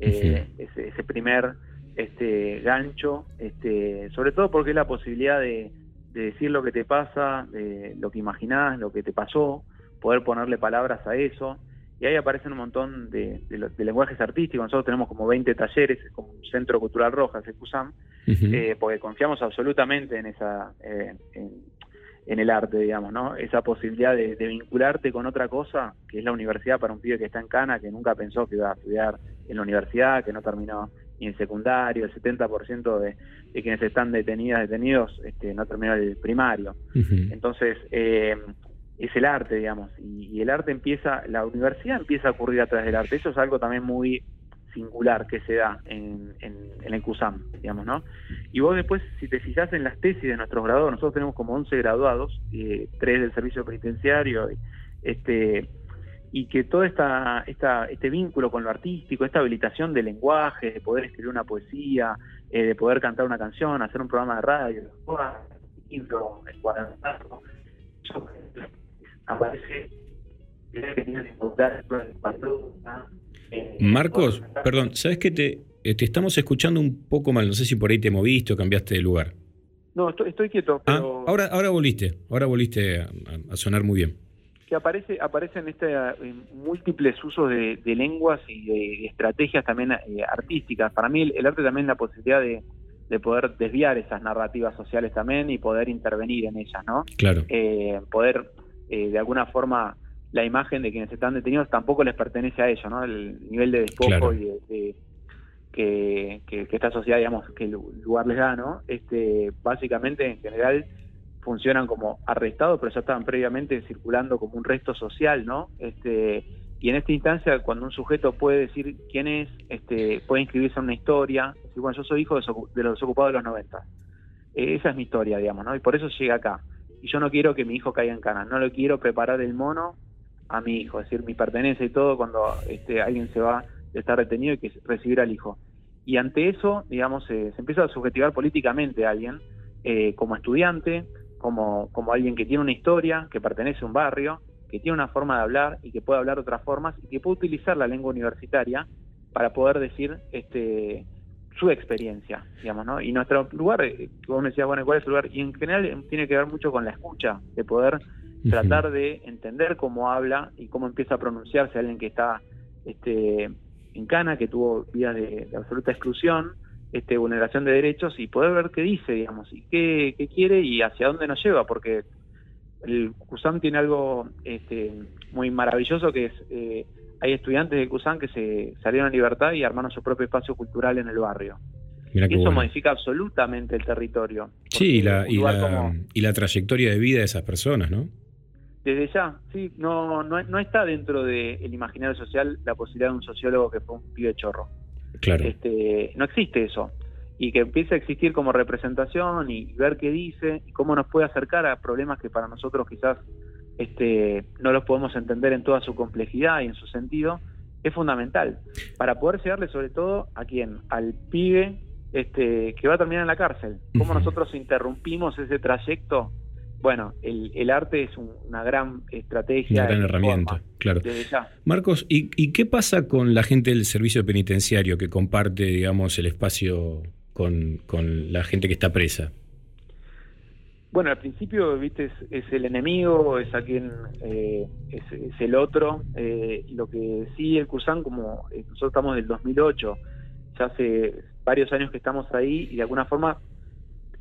Eh, ese, ese primer este gancho, este, sobre todo porque es la posibilidad de, de decir lo que te pasa, de lo que imaginás, lo que te pasó, poder ponerle palabras a eso. Y ahí aparecen un montón de, de lenguajes artísticos. Nosotros tenemos como 20 talleres, es como un centro cultural roja, el CUSAM, eh, porque confiamos absolutamente en esa eh, en, en el arte, digamos, ¿no? Esa posibilidad de, de vincularte con otra cosa, que es la universidad para un pibe que está en Cana, que nunca pensó que iba a estudiar en la universidad, que no terminó ni en secundario, el 70% de, de quienes están detenidas, detenidos, este, no terminó el primario. Entonces, eh, es el arte, digamos, y, y el arte empieza, la universidad empieza a ocurrir a través del arte. Eso es algo también muy singular que se da en, en, en el CUSAM, digamos, ¿no? Y vos después, si te fijas en las tesis de nuestros graduados, nosotros tenemos como 11 graduados, eh, tres del servicio penitenciario, y, este y que todo esta, esta, este vínculo con lo artístico, esta habilitación de lenguaje, de poder escribir una poesía, eh, de poder cantar una canción, hacer un programa de radio, libro, encuadernarlo, eso aparece el eh, Marcos, perdón, ¿sabes que te, eh, te estamos escuchando un poco mal? No sé si por ahí te moviste o cambiaste de lugar. No, estoy, estoy quieto, Ah, pero ahora, ahora volviste, ahora volviste a- a sonar muy bien. Que aparece aparecen este, eh, múltiples usos de, de lenguas y de, de estrategias también eh, artísticas. Para mí el, el arte también es la posibilidad de, de poder desviar esas narrativas sociales también y poder intervenir en ellas, ¿no? Claro. Eh, poder, eh, de alguna forma, la imagen de quienes están detenidos tampoco les pertenece a ellos, ¿no? El nivel de despojo Claro. y de, de- que, que- que esta sociedad, digamos, que el lugar les da, ¿no? Este, básicamente, en general, funcionan como arrestados, pero ya estaban previamente circulando como un resto social, ¿no? Este, y en esta instancia, cuando un sujeto puede decir quién es, este, puede inscribirse en una historia, decir, bueno, yo soy hijo de, los desocupados de los 90. Eh, esa es mi historia, digamos, ¿no? Y por eso llega acá. Y yo no quiero que mi hijo caiga en cana, no le quiero preparar el mono a mi hijo, es decir, mi pertenencia y todo cuando este, alguien se va de estar detenido y que recibir al hijo. Y ante eso, digamos, eh, se empieza a subjetivar políticamente a alguien eh, como estudiante, como, como alguien que tiene una historia, que pertenece a un barrio, que tiene una forma de hablar y que puede hablar otras formas y que puede utilizar la lengua universitaria para poder decir este su experiencia, digamos, ¿no? Y nuestro lugar, eh, vos me decías, bueno, ¿cuál es el lugar? Y en general eh, tiene que ver mucho con la escucha, de poder tratar de entender cómo habla y cómo empieza a pronunciarse alguien que está este, en cana, que tuvo vidas de, de absoluta exclusión, este, vulneración de derechos y poder ver qué dice, digamos, y qué, qué quiere y hacia dónde nos lleva, porque el CUSAM tiene algo este, muy maravilloso que es, eh, hay estudiantes del CUSAM que se salieron a libertad y armaron su propio espacio cultural en el barrio. Mirá y eso bueno. modifica absolutamente el territorio. Sí, y la, un y, lugar la, como- y la trayectoria de vida de esas personas, ¿no? Desde ya, sí, no, no, no está dentro del imaginario social la posibilidad de un sociólogo que fue un pibe chorro. Claro. Este, no existe eso. Y que empiece a existir como representación y ver qué dice y cómo nos puede acercar a problemas que para nosotros quizás este, no los podemos entender en toda su complejidad y en su sentido, es fundamental. Para poder llegarle sobre todo a quién, al pibe este, que va a terminar en la cárcel. Cómo nosotros interrumpimos ese trayecto. Bueno, el, el arte es un- una gran estrategia. Una gran herramienta, forma, claro. Desde ya. Marcos, ¿y, y qué pasa con la gente del servicio penitenciario que comparte, digamos, el espacio con, con la gente que está presa? Bueno, al principio, viste, es, es el enemigo, es a quien eh, es, es el otro. eh, lo que sí, el Cursán, como eh, nosotros estamos del 2008, ya hace varios años que estamos ahí y de alguna forma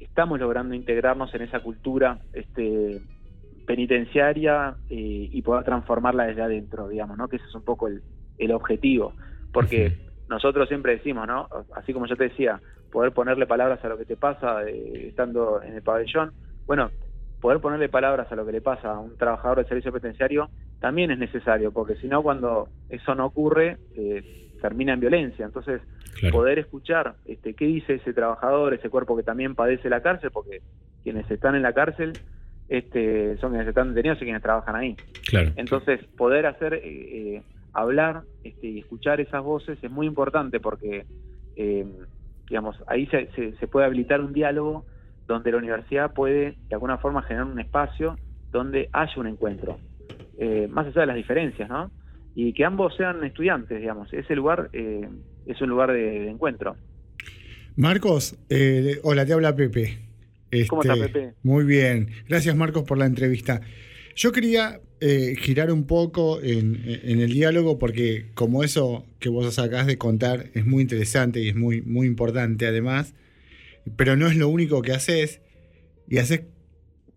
estamos logrando integrarnos en esa cultura este, penitenciaria eh, y poder transformarla desde adentro, digamos, ¿no? Que ese es un poco el, el objetivo. Porque nosotros siempre decimos, ¿no? Así como yo te decía, poder ponerle palabras a lo que te pasa eh, estando en el pabellón. Bueno, poder ponerle palabras a lo que le pasa a un trabajador del servicio penitenciario también es necesario, porque si no, cuando eso no ocurre, eh, termina en violencia. Entonces, poder escuchar este, qué dice ese trabajador, ese cuerpo que también padece la cárcel, porque quienes están en la cárcel este, son quienes están detenidos y quienes trabajan ahí. Claro. Entonces, poder hacer, eh, eh, hablar este, y escuchar esas voces es muy importante porque, eh, digamos, ahí se, se- se puede habilitar un diálogo donde la universidad puede, de alguna forma, generar un espacio donde haya un encuentro, eh, más allá de las diferencias, ¿no? Y que ambos sean estudiantes, digamos. Ese lugar eh, es un lugar de, de encuentro. Marcos, eh, hola, te habla Pepe. ¿Cómo Este, está, Pepe? Muy bien. Gracias, Marcos, por la entrevista. Yo quería eh, girar un poco en, en el diálogo porque como eso que vos acabas de contar es muy interesante y es muy, muy importante además, pero no es lo único que haces y haces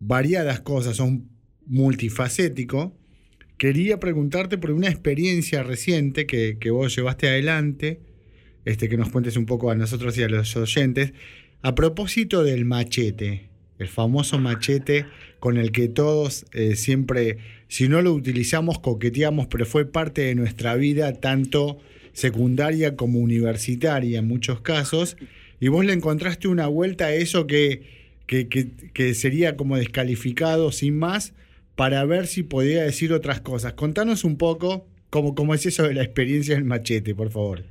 variadas cosas, son multifacético. Quería preguntarte por una experiencia reciente que, que vos llevaste adelante, este, que nos cuentes un poco a nosotros y a los oyentes, a propósito del machete, el famoso machete con el que todos eh, siempre, si no lo utilizamos, coqueteamos, pero fue parte de nuestra vida, tanto secundaria como universitaria en muchos casos, y vos le encontraste una vuelta a eso que, que, que- sería como descalificado sin más, para ver si podía decir otras cosas. Contanos un poco cómo, cómo es eso de la experiencia del machete, por favor.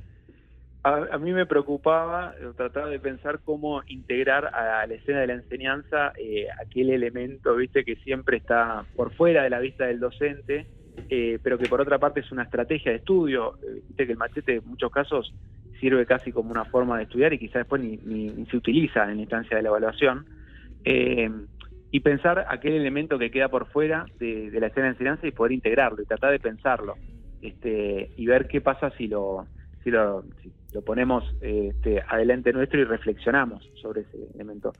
A, a mí me preocupaba tratar de pensar cómo integrar a la escena de la enseñanza eh, aquel elemento, viste, que siempre está por fuera de la vista del docente, eh, pero que por otra parte es una estrategia de estudio. Eh, Viste que el machete en muchos casos sirve casi como una forma de estudiar y quizás después ni, se utiliza en la instancia de la evaluación. Y pensar aquel elemento que queda por fuera de, la escena de enseñanza y poder integrarlo y tratar de pensarlo este, y ver qué pasa si lo, si lo, lo ponemos este, adelante nuestro y reflexionamos sobre ese elemento.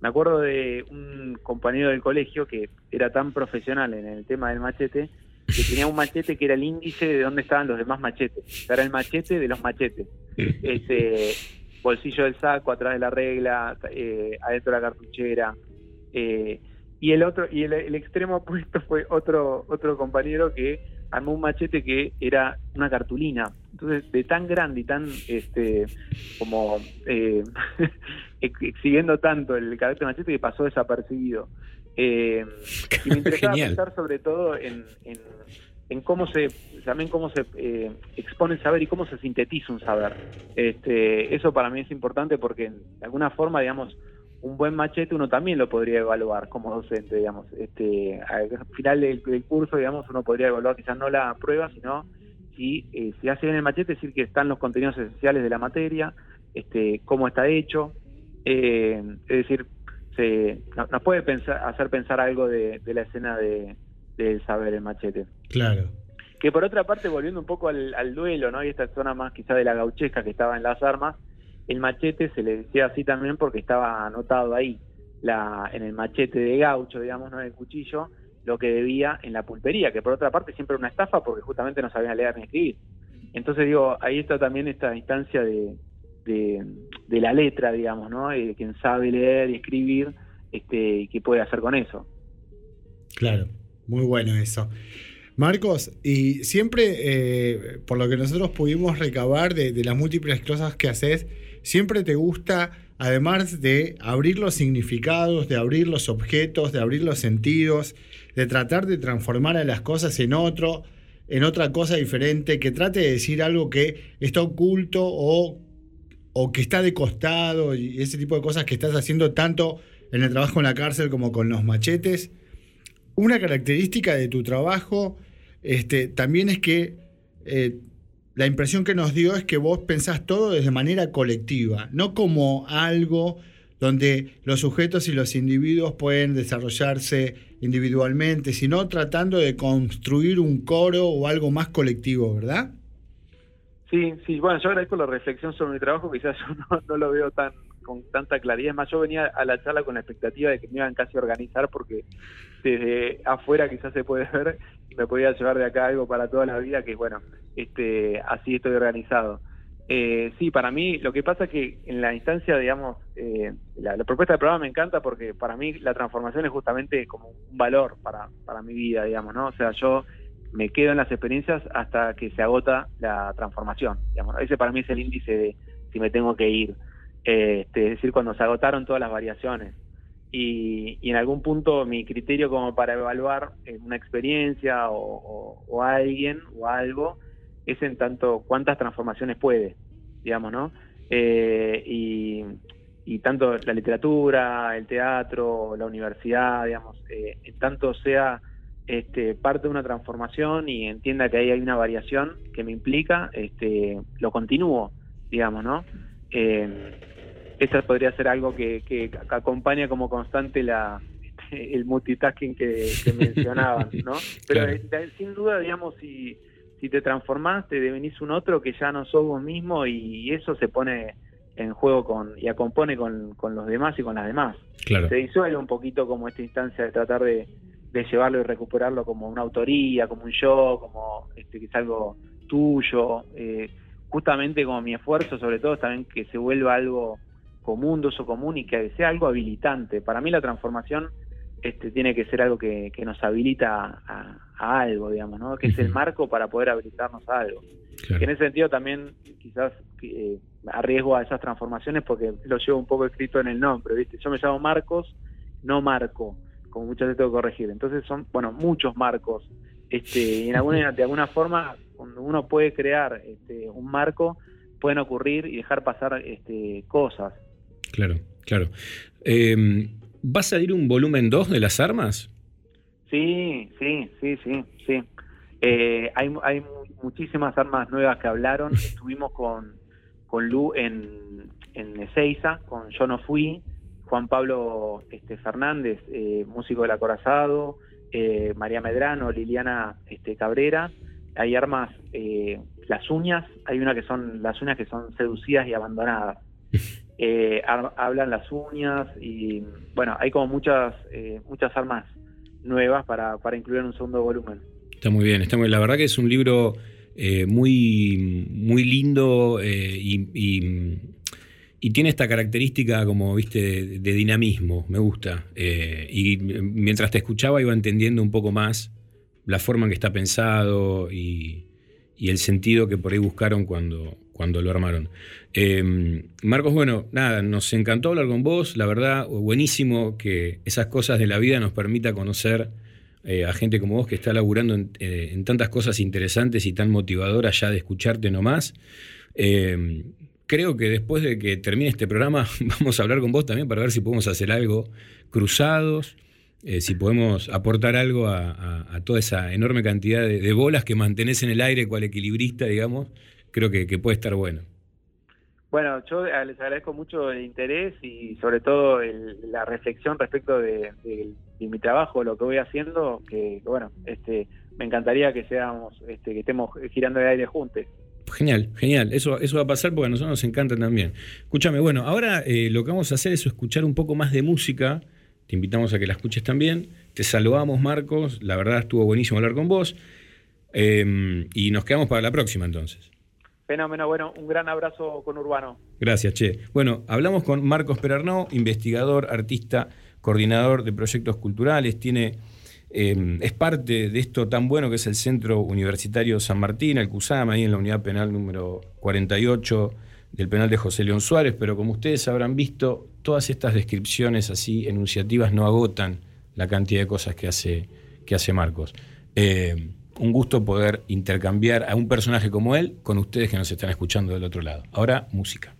Me acuerdo de un compañero del colegio que era tan profesional en el tema del machete que tenía un machete que era el índice de dónde estaban los demás machetes. Era el machete de los machetes. Este, bolsillo del saco, atrás de la regla, eh, adentro de la cartuchera. eh, y el otro, y el, el extremo opuesto fue otro, otro compañero que armó un machete que era una cartulina. Entonces, de tan grande y tan este como eh, ex- exhibiendo tanto el carácter machete que pasó desapercibido. Eh, y me interesaba pensar sobre todo en, en, en cómo se también cómo se eh, expone el saber y cómo se sintetiza un saber. Este, eso para mí es importante porque de alguna forma, digamos, un buen machete uno también lo podría evaluar como docente, digamos. Este, al final del, del curso, digamos, uno podría evaluar quizás no la prueba, sino si eh, se hace bien el machete, es decir, que están los contenidos esenciales de la materia, este, cómo está hecho, eh, es decir, se, no- nos puede pensar, hacer pensar algo de, de la escena de, del saber el machete. Claro. Que por otra parte, volviendo un poco al, al duelo, ¿no? Y esta zona más quizá de la gauchesca que estaba en las armas, el machete se le decía así también porque estaba anotado ahí, la, en el machete de gaucho, digamos, no en el cuchillo, lo que debía en la pulpería, que por otra parte siempre era una estafa porque justamente no sabían leer ni escribir. Entonces digo, ahí está también esta instancia de, de, de la letra, digamos, ¿no? Eh, quien sabe leer y escribir, este, y qué puede hacer con eso. Claro, muy bueno eso. Marcos, y siempre, eh, por lo que nosotros pudimos recabar de, de las múltiples cosas que haces, siempre te gusta, además de abrir los significados, de abrir los objetos, de abrir los sentidos, de tratar de transformar a las cosas en otro, en otra cosa diferente, que trate de decir algo que está oculto o, o que está de costado y ese tipo de cosas que estás haciendo tanto en el trabajo en la cárcel como con los machetes. Una característica de tu trabajo este, también es que eh, la impresión que nos dio es que vos pensás todo desde manera colectiva, no como algo donde los sujetos y los individuos pueden desarrollarse individualmente, sino tratando de construir un coro o algo más colectivo, ¿verdad? Sí, sí, bueno, yo agradezco la reflexión sobre mi trabajo, quizás yo no, lo veo tan con tanta claridad. Es más, yo venía a la charla con la expectativa de que me iban casi a organizar porque desde afuera quizás se puede ver y me podía llevar de acá algo para toda la vida, que bueno, este, así estoy organizado. Eh, sí, para mí lo que pasa es que en la instancia, digamos, eh, la, la propuesta del programa me encanta porque para mí la transformación es justamente como un valor para, para mi vida, digamos, ¿no? O sea, yo me quedo en las experiencias hasta que se agota la transformación. Digamos. Ese para mí es el índice de si me tengo que ir. Eh, este, es decir, cuando se agotaron todas las variaciones. Y, y en algún punto mi criterio como para evaluar eh, una experiencia o, alguien o algo es en tanto cuántas transformaciones puede, digamos, ¿no? Eh, y, y tanto la literatura, el teatro, la universidad, digamos, eh, en tanto sea este, parte de una transformación y entienda que ahí hay una variación que me implica, este, lo continúo, digamos, ¿no? Eh, eso podría ser algo que, que acompaña como constante la, el multitasking que, que mencionaban, ¿no? Pero Claro. eh, sin duda, digamos, si, si te transformás, te devenís un otro que ya no sos vos mismo y eso se pone en juego con y acompone con, con los demás y con las demás. Claro. Se disuelve un poquito como esta instancia de tratar de, de llevarlo y recuperarlo como una autoría, como un yo, como este, que es algo tuyo. eh, justamente como mi esfuerzo, sobre todo, es también que se vuelva algo común, de uso común y que sea algo habilitante. Para mí la transformación este, tiene que ser algo que, que nos habilita a, a algo, digamos, ¿no? Que es el marco para poder habilitarnos a algo. Que en ese sentido también quizás eh, arriesgo a esas transformaciones porque lo llevo un poco escrito en el nombre, ¿viste? Yo me llamo Marcos, no Marco, como muchas veces tengo que corregir. Entonces son, bueno, muchos marcos. Este, y en alguna, de alguna forma, cuando uno puede crear este, un marco, pueden ocurrir y dejar pasar este, cosas. Claro, claro. Eh, ¿Va a salir un volumen 2 de las armas? Sí, sí, sí, sí, sí. Eh, hay, hay mu- muchísimas armas nuevas que hablaron. Estuvimos con, con Lu en, en Ezeiza, con Yo No Fui, Juan Pablo este, Fernández, eh, músico del acorazado, eh, María Medrano, Liliana este, Cabrera. Hay armas, eh, las uñas, hay una que son las uñas que son seducidas y abandonadas. Eh, hablan las uñas y bueno, hay como muchas, eh, muchas armas nuevas para, para incluir en un segundo volumen. Está muy bien, está muy La verdad que es un libro eh, muy, muy lindo y, y- tiene esta característica como, viste, de, de dinamismo, me gusta. Y mientras te escuchaba iba entendiendo un poco más la forma en que está pensado y, y el sentido que por ahí buscaron cuando, cuando lo armaron. Eh, Marcos, bueno, nada, nos encantó hablar con vos, la verdad, buenísimo que esas cosas de la vida nos permita conocer eh, a gente como vos que está laburando en, eh, en tantas cosas interesantes y tan motivadoras ya de escucharte nomás. Eh, creo que después de que termine este programa vamos a hablar con vos también para ver si podemos hacer algo cruzados, eh, si podemos aportar algo a, toda esa enorme cantidad de, de bolas que mantenés en el aire cual equilibrista, digamos, creo que, que puede estar bueno. Bueno, yo les agradezco mucho el interés y sobre todo el- la reflexión respecto de, de- de mi trabajo, lo que voy haciendo, que, bueno, este, me encantaría que seamos, este, que estemos girando el aire juntos. Genial, genial. Eso, eso va a pasar porque a nosotros nos encanta también. Escúchame, bueno, ahora eh, lo que vamos a hacer es escuchar un poco más de música. Te invitamos a que la escuches también. Te saludamos, Marcos. La verdad estuvo buenísimo hablar con vos. Eh, y nos quedamos para la próxima entonces. Fenómeno, bueno, un gran abrazo con Urbano. Gracias, Che. Bueno, hablamos con Marcos Perarnau, investigador, artista, coordinador de proyectos culturales. Tiene, eh, es parte de esto tan bueno que es el Centro Universitario San Martín, el CUSAM, ahí en la unidad penal número 48 del penal de José León Suárez. Pero como ustedes habrán visto, todas estas descripciones así enunciativas no agotan la cantidad de cosas que hace, que hace Marcos. Eh, un gusto poder intercambiar a un personaje como él con ustedes que nos están escuchando del otro lado. Ahora, música.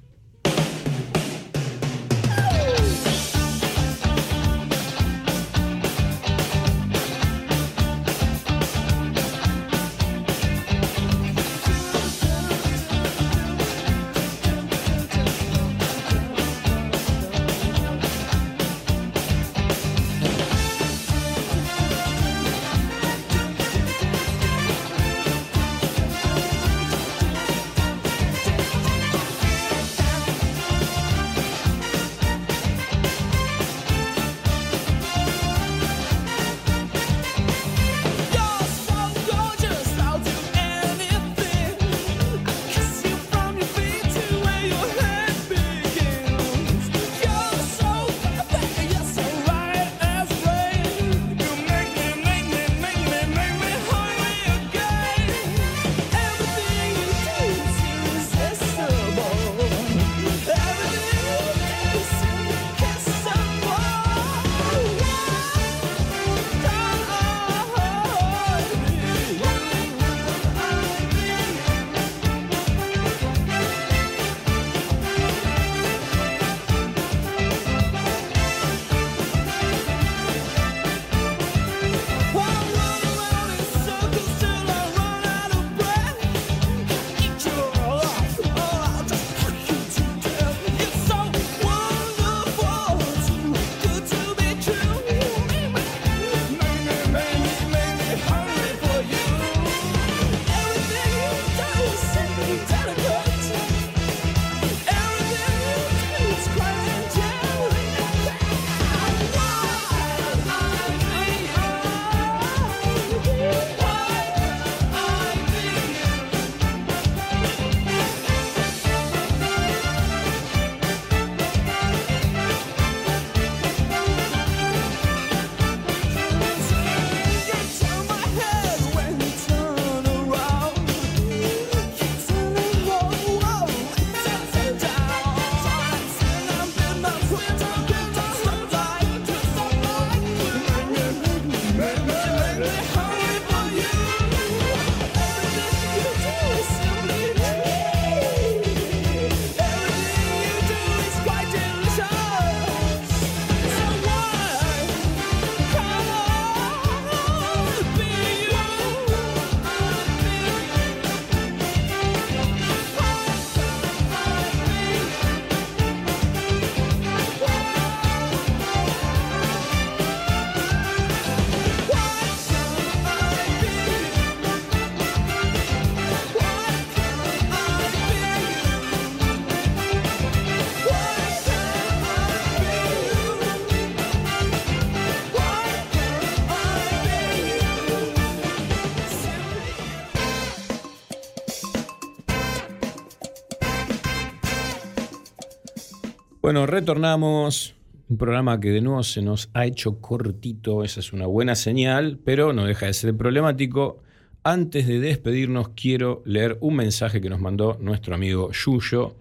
Bueno, retornamos. Un programa que de nuevo se nos ha hecho cortito, esa es una buena señal, pero no deja de ser problemático. Antes de despedirnos, quiero leer un mensaje que nos mandó nuestro amigo Yuyo,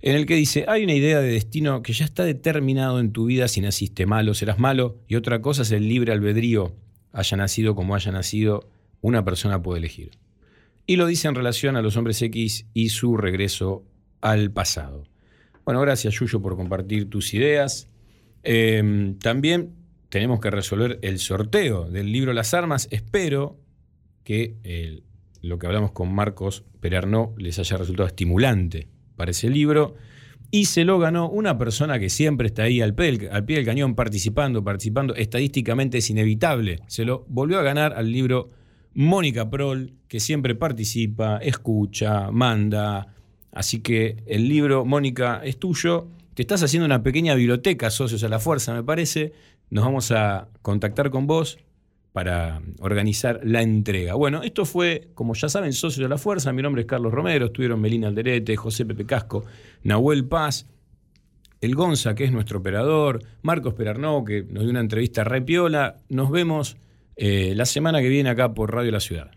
en el que dice, hay una idea de destino que ya está determinado en tu vida si naciste malo, serás malo, y otra cosa es el libre albedrío, haya nacido como haya nacido, una persona puede elegir. Y lo dice en relación a los hombres X y su regreso al pasado. Bueno, gracias Yuyo por compartir tus ideas. Eh, también tenemos que resolver el sorteo del libro Las Armas. Espero que lo que hablamos con Marcos Perarnó les haya resultado estimulante para ese libro. Y se lo ganó una persona que siempre está ahí al pie, del, al pie del cañón participando, participando. Estadísticamente es inevitable. Se lo volvió a ganar al libro Mónica Prol, que siempre participa, escucha, manda. Así que el libro, Mónica, es tuyo. Te estás haciendo una pequeña biblioteca, socios a la fuerza, me parece. Nos vamos a contactar con vos para organizar la entrega. Bueno, esto fue, como ya saben, Socios a la Fuerza. Mi nombre es Carlos Romero. Estuvieron Melina Alderete, José Pepe Casco, Nahuel Paz, el Gonza, que es nuestro operador, Marcos Perarnó, que nos dio una entrevista re piola. Nos vemos eh, la semana que viene acá por Radio La Ciudad.